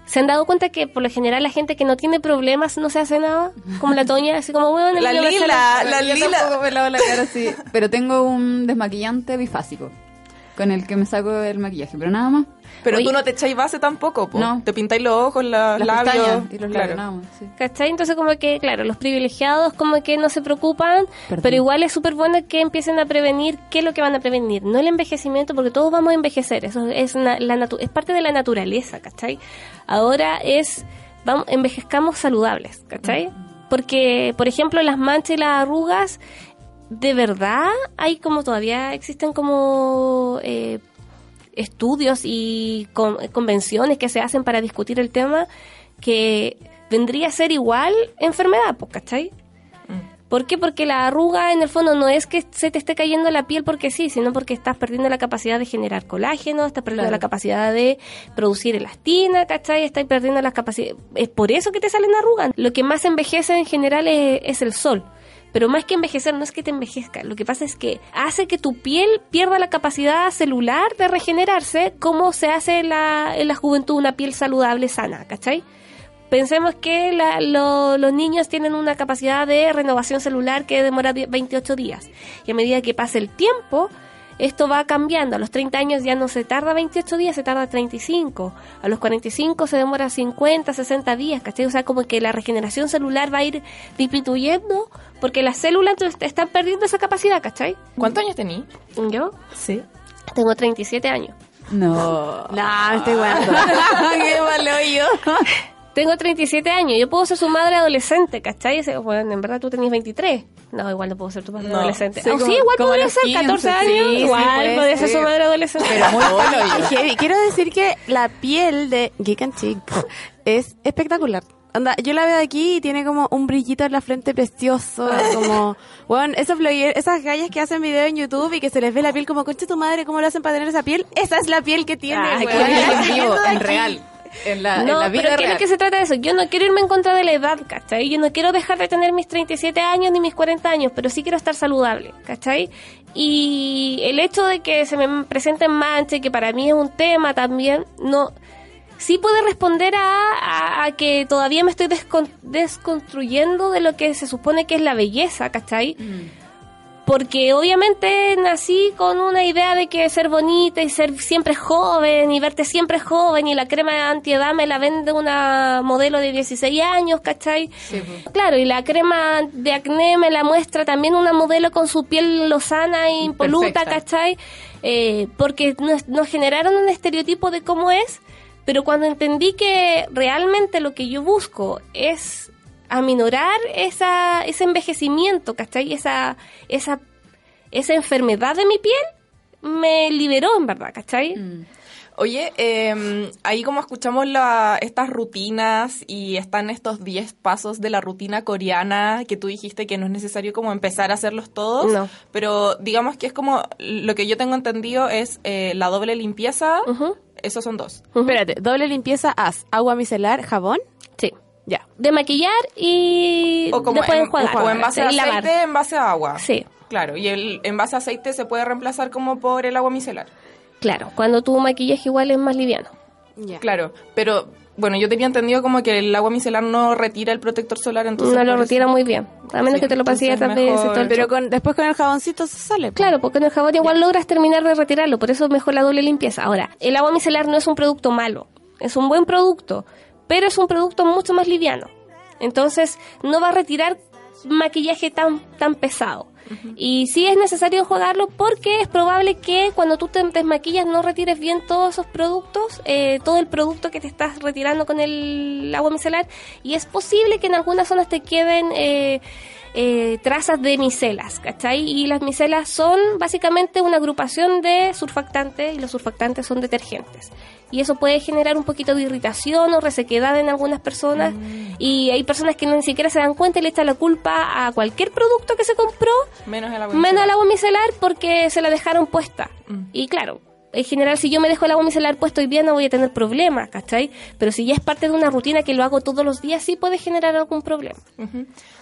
¿Se han dado cuenta que por lo general la gente que no tiene problemas no se hace nada? Como la Toña, así como, bueno, La Lila, sale- la Yo Lila. tampoco me lavo la cara así. Pero tengo un desmaquillante bifásico con el que me saco el maquillaje, pero nada más. Pero tú no te echáis base tampoco, po. No. Te pintáis los ojos, la- Las labios. pestañas y los claro. labios, nada más. sí. ¿Cachai? Entonces como que, claro, los privilegiados como que no se preocupan, Perdón. pero igual es súper bueno que empiecen a prevenir qué es lo que van a prevenir, no el envejecimiento, porque todos vamos a envejecer, eso es, na- la natu- es parte de la naturaleza, ¿cachai? Ahora es, vamos, envejezcamos saludables, ¿cachai? Porque, por ejemplo, las manchas y las arrugas, de verdad hay como todavía existen como... eh, estudios y con- convenciones que se hacen para discutir el tema que vendría a ser igual enfermedad, pues, ¿cachai? ¿Por qué? Porque la arruga en el fondo no es que se te esté cayendo la piel porque sí, sino porque estás perdiendo la capacidad de generar colágeno, estás perdiendo Claro. la capacidad de producir elastina, ¿cachai? Estás perdiendo las capacidades. Es por eso que te salen arrugas. Lo que más envejece en general es, es el sol. Pero más que envejecer, no es que te envejezca. Lo que pasa es que hace que tu piel pierda la capacidad celular de regenerarse, como se hace en la, la juventud una piel saludable, sana, ¿cachai? Pensemos que los niños tienen una capacidad de renovación celular que demora die- 28 días. Y a medida que pasa el tiempo, esto va cambiando. A los 30 años ya no se tarda 28 días, se tarda 35. A los 45 se demora 50, 60 días, ¿cachai? O sea, como que la regeneración celular va a ir disminuyendo porque las células entonces, están perdiendo esa capacidad, ¿cachai? ¿Cuántos años tení? ¿Yo? Sí. Tengo 37 años. No. No, estoy guando. Qué mal oído. Tengo 37 años, yo puedo ser su madre adolescente, ¿cachai? Bueno, en verdad tú tenías 23. No, igual no puedo ser tu madre No. adolescente. Sí, Ah, como- sí, igual podría ser 15, 14 sí, años. sí, igual puede podría ser ser. su madre adolescente. Pero muy heavy. Quiero decir que la piel de Geek and Chick es espectacular. Anda, yo la veo aquí y tiene como un brillito en la frente precioso, como, bueno, esos esas gallas que hacen videos en YouTube y que se les ve la piel como, concha tu madre, ¿cómo lo hacen para tener esa piel? Esa es la piel que tiene, qué bien, en vivo, en aquí. real. En la, no, en la vida pero ¿qué es lo que se trata de eso? Yo no quiero irme en contra de la edad, ¿cachai? Yo no quiero dejar de tener mis 37 años ni mis 40 años, pero sí quiero estar saludable, ¿cachai? Y el hecho de que se me presenten manchas, que para mí es un tema también, no... Sí puede responder a, a- a que todavía me estoy descon- desconstruyendo de lo que se supone que es la belleza, ¿cachai? Porque obviamente nací con una idea de que ser bonita y ser siempre joven y verte siempre joven y la crema antiedad me la vende una modelo de 16 años, ¿cachai? Claro, y la crema de acné me la muestra también una modelo con su piel lozana e impoluta, Perfecta. ¿cachai? Eh, porque nos, nos generaron un estereotipo de cómo es, pero cuando entendí que realmente lo que yo busco es aminorar esa, ese envejecimiento, ¿cachai? Esa, esa, esa enfermedad de mi piel me liberó, en verdad, ¿cachai? Oye, eh, ahí como escuchamos la, estas rutinas y están estos 10 pasos de la rutina coreana que tú dijiste que no es necesario como empezar a hacerlos todos, No. pero digamos que es como lo que yo tengo entendido es eh, la doble limpieza, esos son dos. Espérate, doble limpieza, haz agua micelar, jabón. Ya. De maquillar y O como después en, enjuagar. o en base a aceite, en base a agua. Sí. Claro, y el en base a aceite se puede reemplazar como por el agua micelar. Claro, cuando tu maquillaje igual es más liviano. Claro, pero bueno, yo tenía entendido como que el agua micelar no retira el protector solar, entonces no lo retira muy bien. A menos Sí, que te lo pases ese mejor- Pero con, después con el jaboncito se sale. po. Claro, porque en el jabón igual logras terminar de retirarlo, por eso es mejor la doble limpieza. Ahora, el agua micelar no es un producto malo, es un buen producto, pero es un producto mucho más liviano. Entonces, no va a retirar maquillaje tan, tan pesado. Y sí es necesario enjuagarlo porque es probable que cuando tú te desmaquillas no retires bien todos esos productos, eh, todo el producto que te estás retirando con el agua micelar. Y es posible que en algunas zonas te queden eh, eh, trazas de micelas, ¿cachai? Y las micelas son básicamente una agrupación de surfactantes y los surfactantes son detergentes. Y eso puede generar un poquito de irritación o resequedad en algunas personas. Y hay personas que ni siquiera se dan cuenta y le echan la culpa a cualquier producto que se compró, Menos el agua menos al agua micelar, porque se la dejaron puesta. Y claro, en general, si yo me dejo el agua micelar puesto hoy día no voy a tener problemas, ¿cachai? Pero si ya es parte de una rutina que lo hago todos los días, sí puede generar algún problema.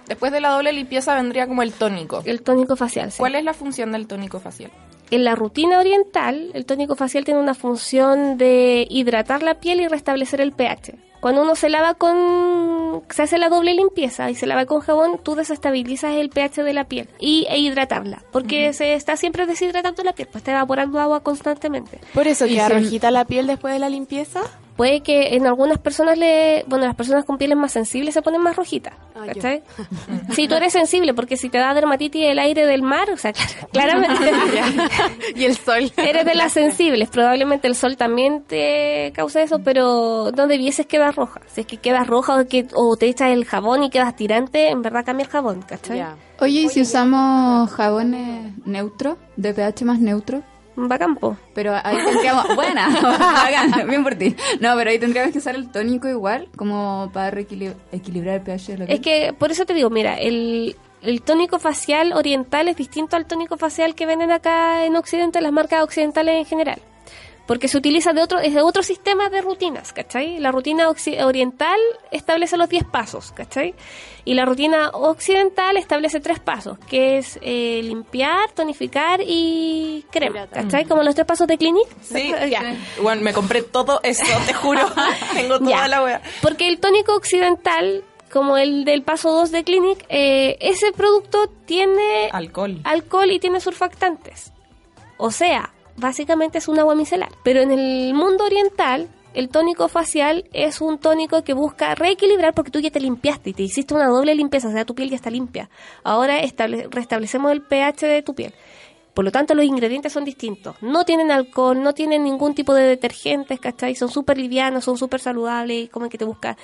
Después de la doble limpieza vendría como el tónico. El tónico facial, sí. ¿Cuál es la función del tónico facial? En la rutina oriental, el tónico facial tiene una función de hidratar la piel y restablecer el pH. Cuando uno se lava con... se hace la doble limpieza y se lava con jabón, tú desestabilizas el pH de la piel y, e hidratarla. Porque se está siempre deshidratando la piel, pues está evaporando agua constantemente. Por eso queda se- rojita la piel después de la limpieza. Puede que en algunas personas le... Bueno, las personas con pieles más sensibles se ponen más rojitas. ¿Cachai? Si tú eres sensible, porque si te da dermatitis el aire del mar, o sea, clar- claramente... y el sol. Eres de las sensibles. Probablemente el sol también te causa eso, pero no debieses quedar roja. Si es que quedas roja o, que, o te echas el jabón y quedas tirante, en verdad cambia el jabón, ¿cachai? Oye, ¿y si usamos jabones neutros, de pH más neutro? Bacán, po. Pero ahí tendríamos... Buena, bacán, bien por ti. No, pero ahí tendríamos que usar el tónico igual, como para reequili- equilibrar el pH de la Es que por eso te digo, mira, el, el tónico facial oriental es distinto al tónico facial que venden acá en Occidente, las marcas occidentales en general. Porque se utiliza de otro, es de otro sistema de rutinas, ¿cachai? La rutina oriental establece los 10 pasos, ¿cachai? Y la rutina occidental establece tres pasos, que es eh, limpiar, tonificar y crema, ¿cachai? Como los tres pasos de Clinique. Sí, ya. Bueno, me compré todo eso, te juro. Tengo toda Ya. la wea. Porque el tónico occidental, como el del paso 2 de Clinic, eh, ese producto tiene Alcohol. alcohol y tiene surfactantes. O sea, básicamente es un agua micelar. Pero en el mundo oriental, el tónico facial es un tónico que busca reequilibrar porque tú ya te limpiaste y te hiciste una doble limpieza, o sea, tu piel ya está limpia. Ahora estable- restablecemos el pH de tu piel. Por lo tanto, los ingredientes son distintos. No tienen alcohol, no tienen ningún tipo de detergentes, ¿cachai? Son súper livianos, son súper saludables y como que te busca...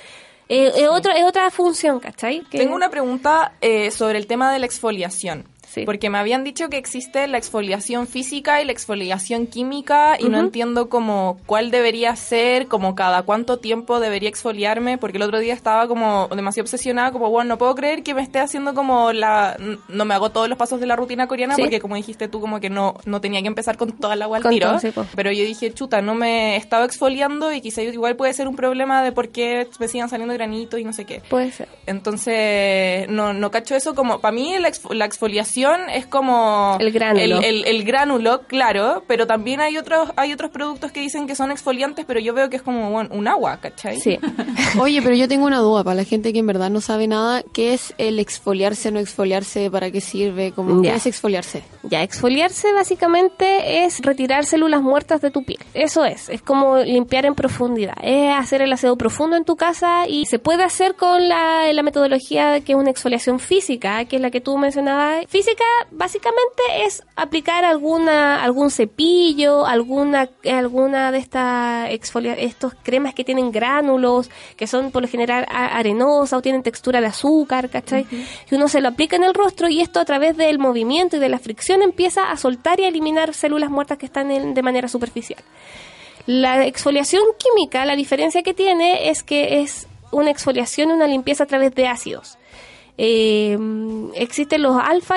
Eh, es, otra, es otra función, ¿cachai? Que- Tengo una pregunta eh, sobre el tema de la exfoliación. Porque me habían dicho que existe la exfoliación física y la exfoliación química y no entiendo como cuál debería ser, como cada cuánto tiempo debería exfoliarme, porque el otro día estaba como demasiado obsesionada, como bueno, no puedo creer que me esté haciendo como la... No me hago todos los pasos de la rutina coreana Sí. porque como dijiste tú como que no, no tenía que empezar con toda el agua al tiro. todo, sí. Pero yo dije, chuta, no me he estado exfoliando y quizá igual puede ser un problema de por qué me sigan saliendo granitos y no sé qué. Puede ser. Entonces, no, no cacho eso como, para mí la, la exfoliación es como... El gránulo. El, el- el gránulo, claro, pero también hay otros hay otros productos que dicen que son exfoliantes, pero yo veo que es como bueno, un agua, ¿cachai? Sí. Oye, pero yo tengo una duda para la gente que en verdad no sabe nada. ¿Qué es el exfoliarse, no exfoliarse? ¿Para qué sirve? ¿Cómo, ¿Qué es exfoliarse? Ya, exfoliarse básicamente es retirar células muertas de tu piel. Eso es, es como limpiar en profundidad. Es hacer el aseo profundo en tu casa y se puede hacer con la, la metodología que es una exfoliación física, que es la que tú mencionabas. Física básicamente es aplicar alguna algún cepillo, alguna alguna de estas exfolia, estos cremas que tienen gránulos, que son por lo general a- arenosas o tienen textura de azúcar, ¿cachai? Y uno se lo aplica en el rostro y esto a través del movimiento y de la fricción empieza a soltar y a eliminar células muertas que están en- de manera superficial. La exfoliación química, la diferencia que tiene es que es una exfoliación y una limpieza a través de ácidos. Eh, existen los alfa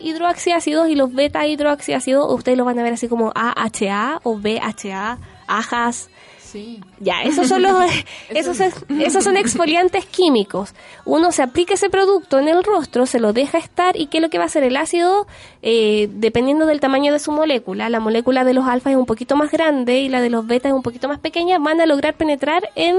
hidroxiácidos y los beta hidroxiácidos. Ustedes lo van a ver así como AHA o BHA, AJAS. Sí. Ya, esos son los, esos, es- esos son exfoliantes químicos. Uno se aplica ese producto en el rostro, se lo deja estar y ¿qué es lo que va a hacer el ácido? Eh, dependiendo del tamaño de su molécula, la molécula de los alfa es un poquito más grande y la de los beta es un poquito más pequeña, van a lograr penetrar en,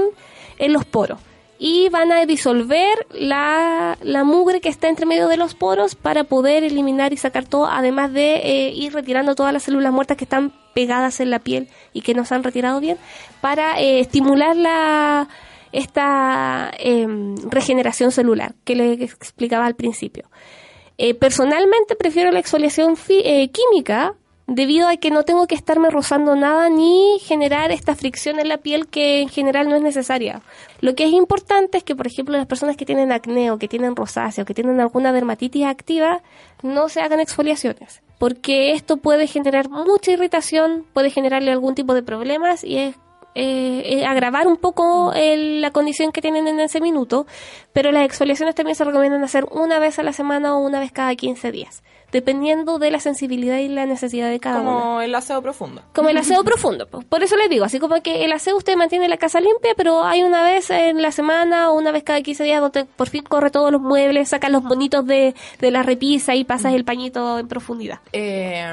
en los poros y van a disolver la, la mugre que está entre medio de los poros para poder eliminar y sacar todo, además de eh, ir retirando todas las células muertas que están pegadas en la piel y que no se han retirado bien, para eh, estimular la esta em, regeneración celular que le explicaba al principio. Eh, personalmente prefiero la exfoliación fi- química, debido a que no tengo que estarme rozando nada ni generar esta fricción en la piel que en general no es necesaria. Lo que es importante es que, por ejemplo, las personas que tienen acné o que tienen rosácea o que tienen alguna dermatitis activa no se hagan exfoliaciones, porque esto puede generar mucha irritación, puede generarle algún tipo de problemas y es eh, agravar un poco el- la condición que tienen en ese minuto, pero las exfoliaciones también se recomiendan hacer una vez a la semana o una vez cada 15 días, dependiendo de la sensibilidad y la necesidad de cada uno. Como el aseo profundo. Como el aseo profundo. pues. Por eso les digo, así como que el aseo usted mantiene la casa limpia, pero hay una vez en la semana o una vez cada 15 días donde por fin corre todos los muebles, saca los bonitos de, de la repisa y pasas el pañito en profundidad. Eh,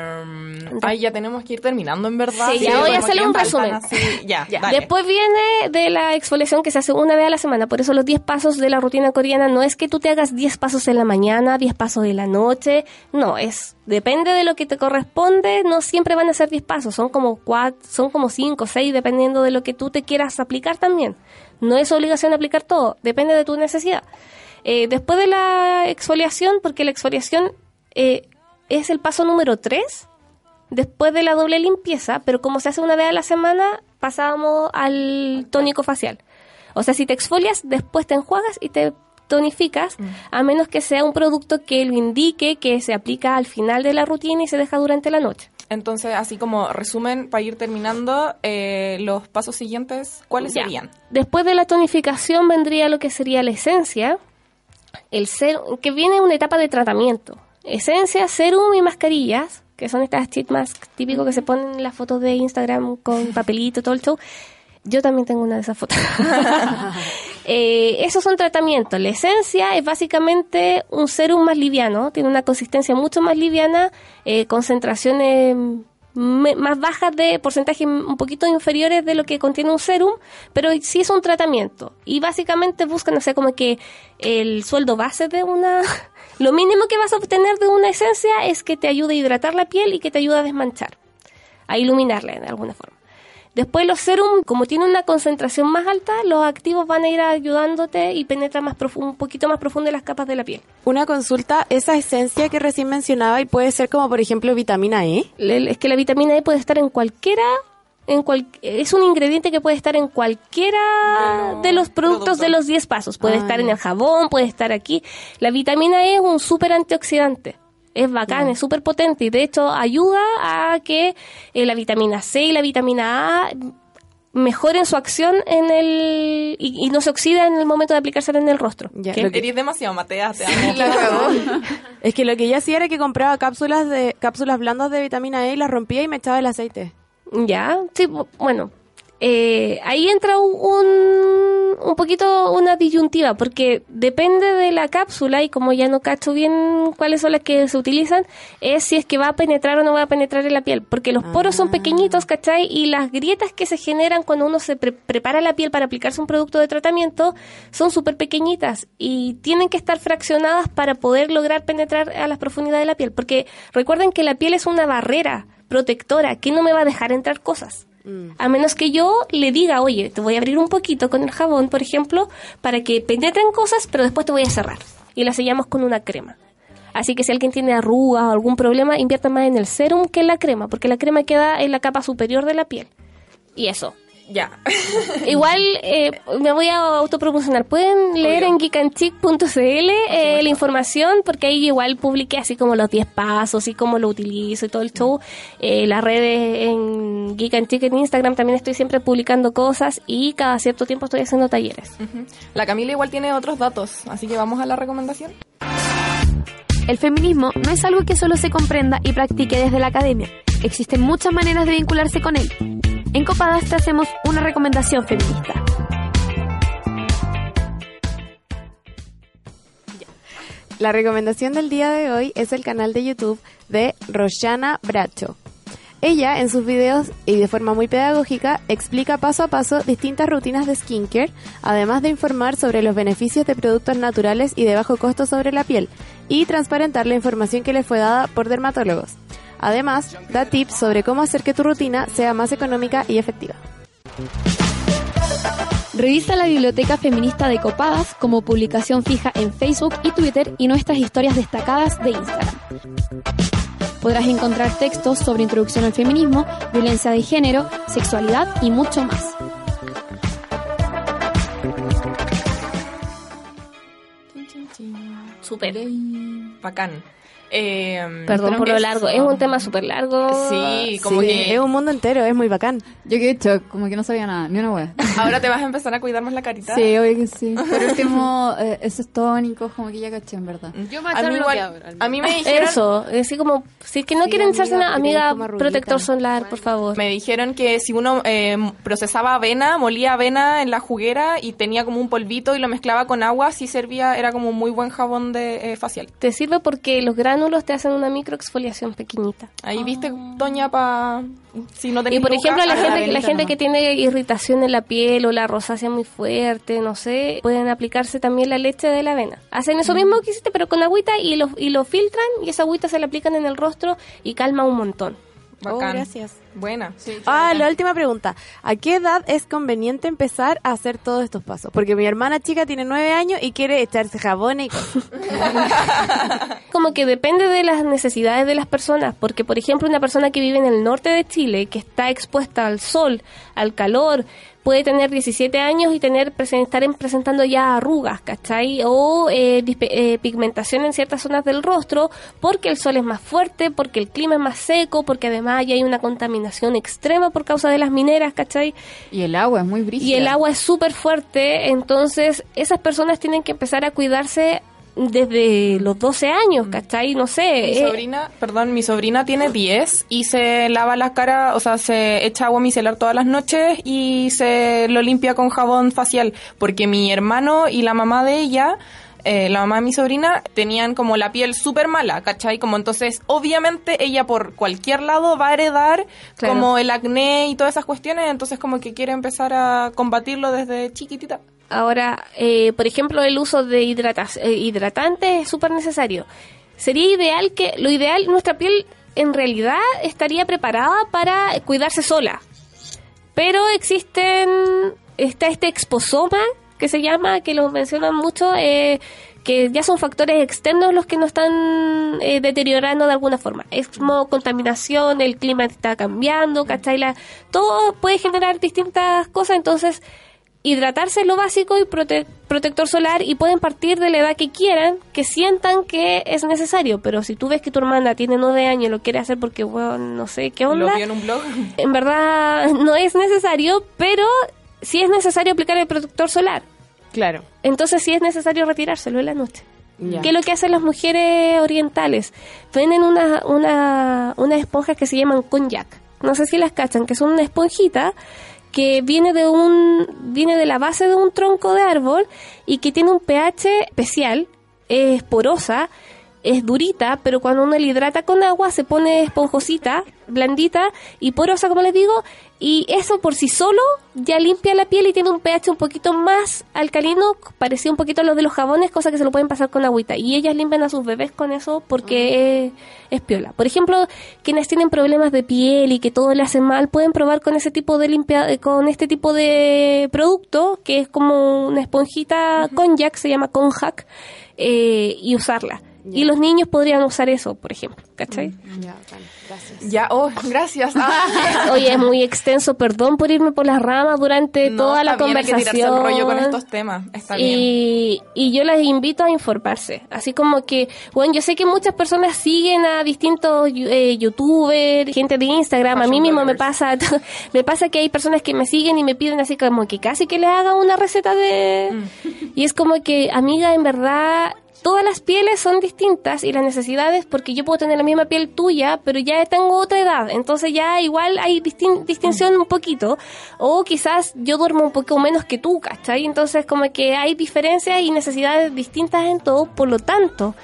ay, ya tenemos que ir terminando, en verdad. Sí, ya voy a hacerle un resumen. así- ya, Ya. dale. Después viene de la exfoliación que se hace una vez a la semana. Por eso los 10 pasos de la rutina coreana no es que tú te hagas 10 pasos en la mañana, 10 pasos en la noche. No, es depende de lo que te corresponde. No siempre van a ser 10 pasos. Son como 4, son como 5, 6, dependiendo de lo que tú te quieras aplicar también. No es obligación aplicar todo. Depende de tu necesidad. Eh, después de la exfoliación, porque la exfoliación eh, es el paso número 3 después de la doble limpieza, pero como se hace una vez a la semana, pasábamos al tónico facial. O sea, si te exfolias, después te enjuagas y te tonificas, a menos que sea un producto que lo indique, que se aplica al final de la rutina y se deja durante la noche. Entonces, así como resumen, para ir terminando, eh, los pasos siguientes, ¿cuáles Ya. serían? Después de la tonificación vendría lo que sería la esencia, el ser, que viene una etapa de tratamiento. Esencia, serum y mascarillas, que son estas cheat masks típicos que se ponen en las fotos de Instagram con papelito, todo el show. Yo también tengo una de esas fotos. Eh, esos son tratamientos. La esencia es básicamente un serum más liviano, tiene una consistencia mucho más liviana, eh, concentraciones me- más bajas de porcentajes un poquito inferiores de lo que contiene un serum, pero sí es un tratamiento. Y básicamente buscan, o sea, como que el sueldo base de una... Lo mínimo que vas a obtener de una esencia es que te ayude a hidratar la piel y que te ayude a desmanchar, a iluminarla de alguna forma. Después los serum, como tienen una concentración más alta, los activos van a ir ayudándote y penetra más un poquito más profundo en las capas de la piel. Una consulta, esa esencia que recién mencionaba y puede ser como por ejemplo vitamina E. Es que la vitamina E puede estar en cualquiera, en cual, es un ingrediente que puede estar en cualquiera de los productos de los 10 pasos. Puede Ah, estar en el jabón, puede estar aquí. La vitamina E es un súper antioxidante. Es bacán, es súper potente y de hecho ayuda a que eh, la vitamina C y la vitamina A mejoren su acción en el y, y no se oxida en el momento de aplicársela en el rostro. Ya, que- Eres demasiado Matea, te amo. La cagó. Es que lo que yo hacía era que compraba cápsulas de cápsulas blandas de vitamina E y las rompía y me echaba el aceite. Ya, sí, bu- bueno, eh, ahí entra un, un, un poquito una disyuntiva, porque depende de la cápsula y como ya no cacho bien cuáles son las que se utilizan, es si es que va a penetrar o no va a penetrar en la piel, porque los poros son pequeñitos, ¿cachai? Y las grietas que se generan cuando uno se pre- prepara la piel para aplicarse un producto de tratamiento son súper pequeñitas y tienen que estar fraccionadas para poder lograr penetrar a las profundidades de la piel, porque recuerden que la piel es una barrera protectora que no me va a dejar entrar cosas. A menos que yo le diga, oye, te voy a abrir un poquito con el jabón, por ejemplo, para que penetren cosas, pero después te voy a cerrar. Y la sellamos con una crema. Así que si alguien tiene arrugas o algún problema, invierta más en el serum que en la crema, porque la crema queda en la capa superior de la piel. Y eso. Ya. Igual eh, me voy a autopromocionar. Pueden leer en geekanchic.cl eh, la información porque ahí igual publiqué así como los 10 pasos y cómo lo utilizo y todo el show. Eh, las redes en Geek and Chic en Instagram también estoy siempre publicando cosas y cada cierto tiempo estoy haciendo talleres. La Camila igual tiene otros datos, así que vamos a la recomendación. El feminismo no es algo que solo se comprenda y practique desde la academia. Existen muchas maneras de vincularse con él. En Copadas te hacemos una recomendación feminista. La recomendación del día de hoy es el canal de YouTube de Roshana Bracho. Ella, en sus videos y de forma muy pedagógica, explica paso a paso distintas rutinas de skincare, además de informar sobre los beneficios de productos naturales y de bajo costo sobre la piel, y transparentar la información que le fue dada por dermatólogos. Además, da tips sobre cómo hacer que tu rutina sea más económica y efectiva. Revisa la biblioteca feminista de Copadas como publicación fija en Facebook y Twitter y nuestras historias destacadas de Instagram. Podrás encontrar textos sobre introducción al feminismo, violencia de género, sexualidad y mucho más. Súper. Bacán. Eh, Perdón por que lo largo. Es un tema súper largo. Sí, como Sí, que es un mundo entero, es muy bacán. Yo quedé hecho, como que no sabía nada, ni una wea. ahora te vas a empezar a cuidar más la carita. Sí, obvio que sí. Pero último, eh, esos tónicos, como que ya caché en verdad. Yo me A mí, igual- a mí me dijeron, Eso, así como, si es que no Sí, quieren echarse tienes amiga, protector solar, por favor. me dijeron que si uno eh, procesaba avena, molía avena en la juguera y tenía como un polvito y lo mezclaba con agua, sí servía, era como un muy buen jabón de eh, facial. Te sirve porque los gránulos te hacen una microexfoliación pequeñita. Ahí viste, Doña, pa si no Y por ejemplo, la haga gente, la gente que tiene irritación en la piel o la rosácea muy fuerte, no sé, pueden aplicarse también la leche de la avena. Hacen eso mismo que hiciste, pero con agüita y lo, y lo filtran y esa agüita se la aplican en el rostro y calma un montón. Bacán. Oh, gracias. Buena. Ah, la última pregunta. ¿A qué edad es conveniente empezar a hacer todos estos pasos? Porque mi hermana chica tiene nueve años y quiere echarse jabón y. Como que depende de las necesidades de las personas, porque por ejemplo una persona que vive en el norte de Chile, que está expuesta al sol, al calor, puede tener 17 años y tener presen- estar en- presentando ya arrugas, ¿cachai? O eh, dispe- eh, pigmentación en ciertas zonas del rostro, porque el sol es más fuerte, porque el clima es más seco, porque además ya hay una contaminación extrema por causa de las mineras, ¿cachai? Y el agua es muy brígida. Y el agua es súper fuerte, entonces esas personas tienen que empezar a cuidarse desde los 12 años, ¿cachai? No sé. Mi eh, sobrina, perdón, mi sobrina tiene 10 y se lava la cara, o sea, se echa agua micelar todas las noches y se lo limpia con jabón facial, porque mi hermano y la mamá de ella, eh, la mamá de mi sobrina, tenían como la piel súper mala, ¿cachai? Como entonces, obviamente ella por cualquier lado va a heredar Claro. como el acné y todas esas cuestiones, entonces como que quiere empezar a combatirlo desde chiquitita. Ahora, eh, por ejemplo, el uso de hidratas, eh, hidratantes es súper necesario. Sería ideal que, lo ideal, nuestra piel en realidad estaría preparada para cuidarse sola. Pero existen, está este exposoma que se llama, que lo mencionan mucho, eh, que ya son factores externos los que nos están eh, deteriorando de alguna forma. Es como contaminación, el clima está cambiando, ¿cachai? La- todo puede generar distintas cosas, entonces hidratarse es lo básico y prote- protector solar y pueden partir de la edad que quieran, que sientan que es necesario, pero si tú ves que tu hermana tiene nueve años y lo quiere hacer porque, bueno, no sé qué onda, Lo vio en un blog. en verdad no es necesario, pero sí es necesario aplicar el protector solar. Claro. Entonces sí es necesario retirárselo en la noche. Ya. ¿Qué es lo que hacen las mujeres orientales? Venden una, una, unas esponjas que se llaman konjac. No sé si las cachan, que son una esponjita que viene de un viene de la base de un tronco de árbol y que tiene un pH especial, es porosa, es durita, pero cuando uno la hidrata con agua se pone esponjosita, blandita y porosa, como les digo, y eso por sí solo ya limpia la piel y tiene un pH un poquito más alcalino, parecido un poquito a lo de los jabones, cosa que se lo pueden pasar con agüita. Y ellas limpian a sus bebés con eso porque es, es piola. Por ejemplo, quienes tienen problemas de piel y que todo le hace mal, pueden probar con ese tipo de limpia, eh, con este tipo de producto, que es como una esponjita konjac, se llama konjac, eh, y usarla. Y los niños podrían usar eso, por ejemplo, ¿cachai? Ya, bacán. Gracias. Ya, oh, gracias. Ah. Oye, es muy extenso, perdón por irme por las ramas durante No, toda la bien, hay que tirarse el conversación. rollo con estos temas. Está bien. y, y yo las invito a informarse. Así como que, bueno, yo sé que muchas personas siguen a distintos eh, youtubers, gente de Instagram. A mí mismo me pasa, me pasa que hay personas que me siguen y me piden así como que casi que les haga una receta de... Mm. Y es como que, amiga, en verdad... Todas las pieles son distintas y las necesidades, porque yo puedo tener la misma piel tuya, pero ya tengo otra edad, entonces ya igual hay distin- distinción un poquito, o quizás yo duermo un poco menos que tú, ¿cachai? Entonces como que hay diferencias y necesidades distintas en todo, por lo tanto,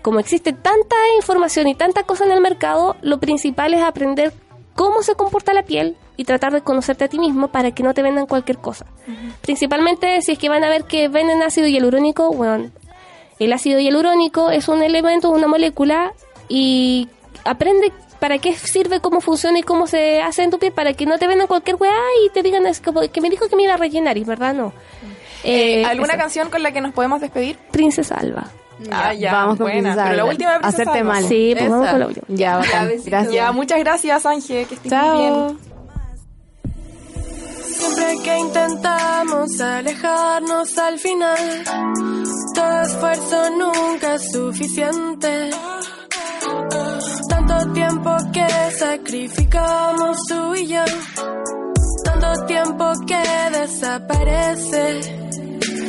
como existe tanta información y tanta cosa en el mercado, lo principal es aprender cómo se comporta la piel y tratar de conocerte a ti mismo para que no te vendan cualquier cosa. Principalmente si es que van a ver que venden ácido hialurónico, bueno, el ácido hialurónico es un elemento, una molécula, y aprende para qué sirve, cómo funciona y cómo se hace en tu piel, para que no te vendan cualquier weá y te digan es como que me dijo que me iba a rellenar, y verdad no. Eh, eh ¿Alguna canción con la que nos podemos despedir? Princesa Alba. Ah, ya, vamos con buena. Pero la última Hacerte mal. Sí, pues vamos con la última. Ya, Ya, muchas gracias, Ángel. Que estés Chao. bien. Siempre que intentamos alejarnos al final, todo esfuerzo nunca es suficiente. Tanto tiempo que sacrificamos tú y yo, tanto tiempo que desaparece.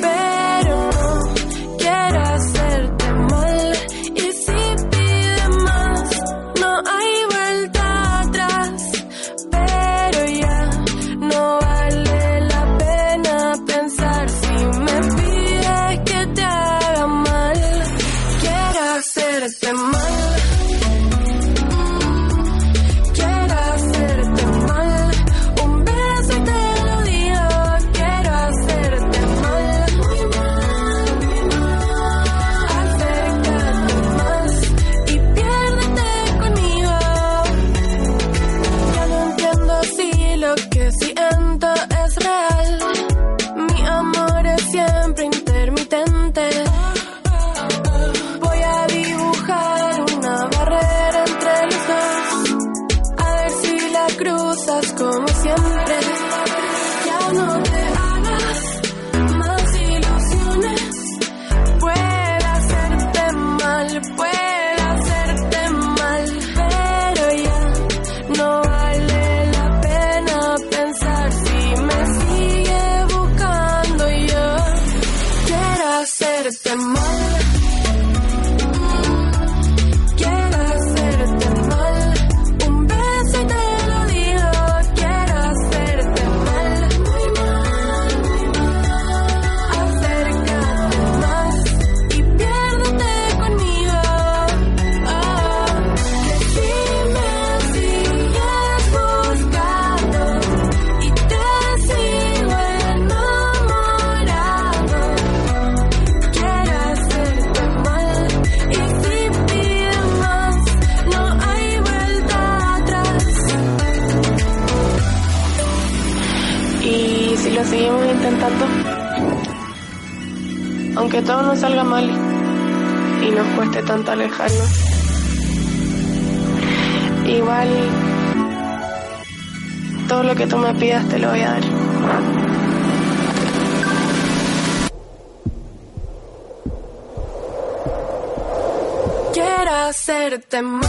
Pero no quiero hacerte mal y si pide más, no hay tan tan lejano. Igual todo lo que tú me pidas te lo voy a dar. Quiero hacerte más.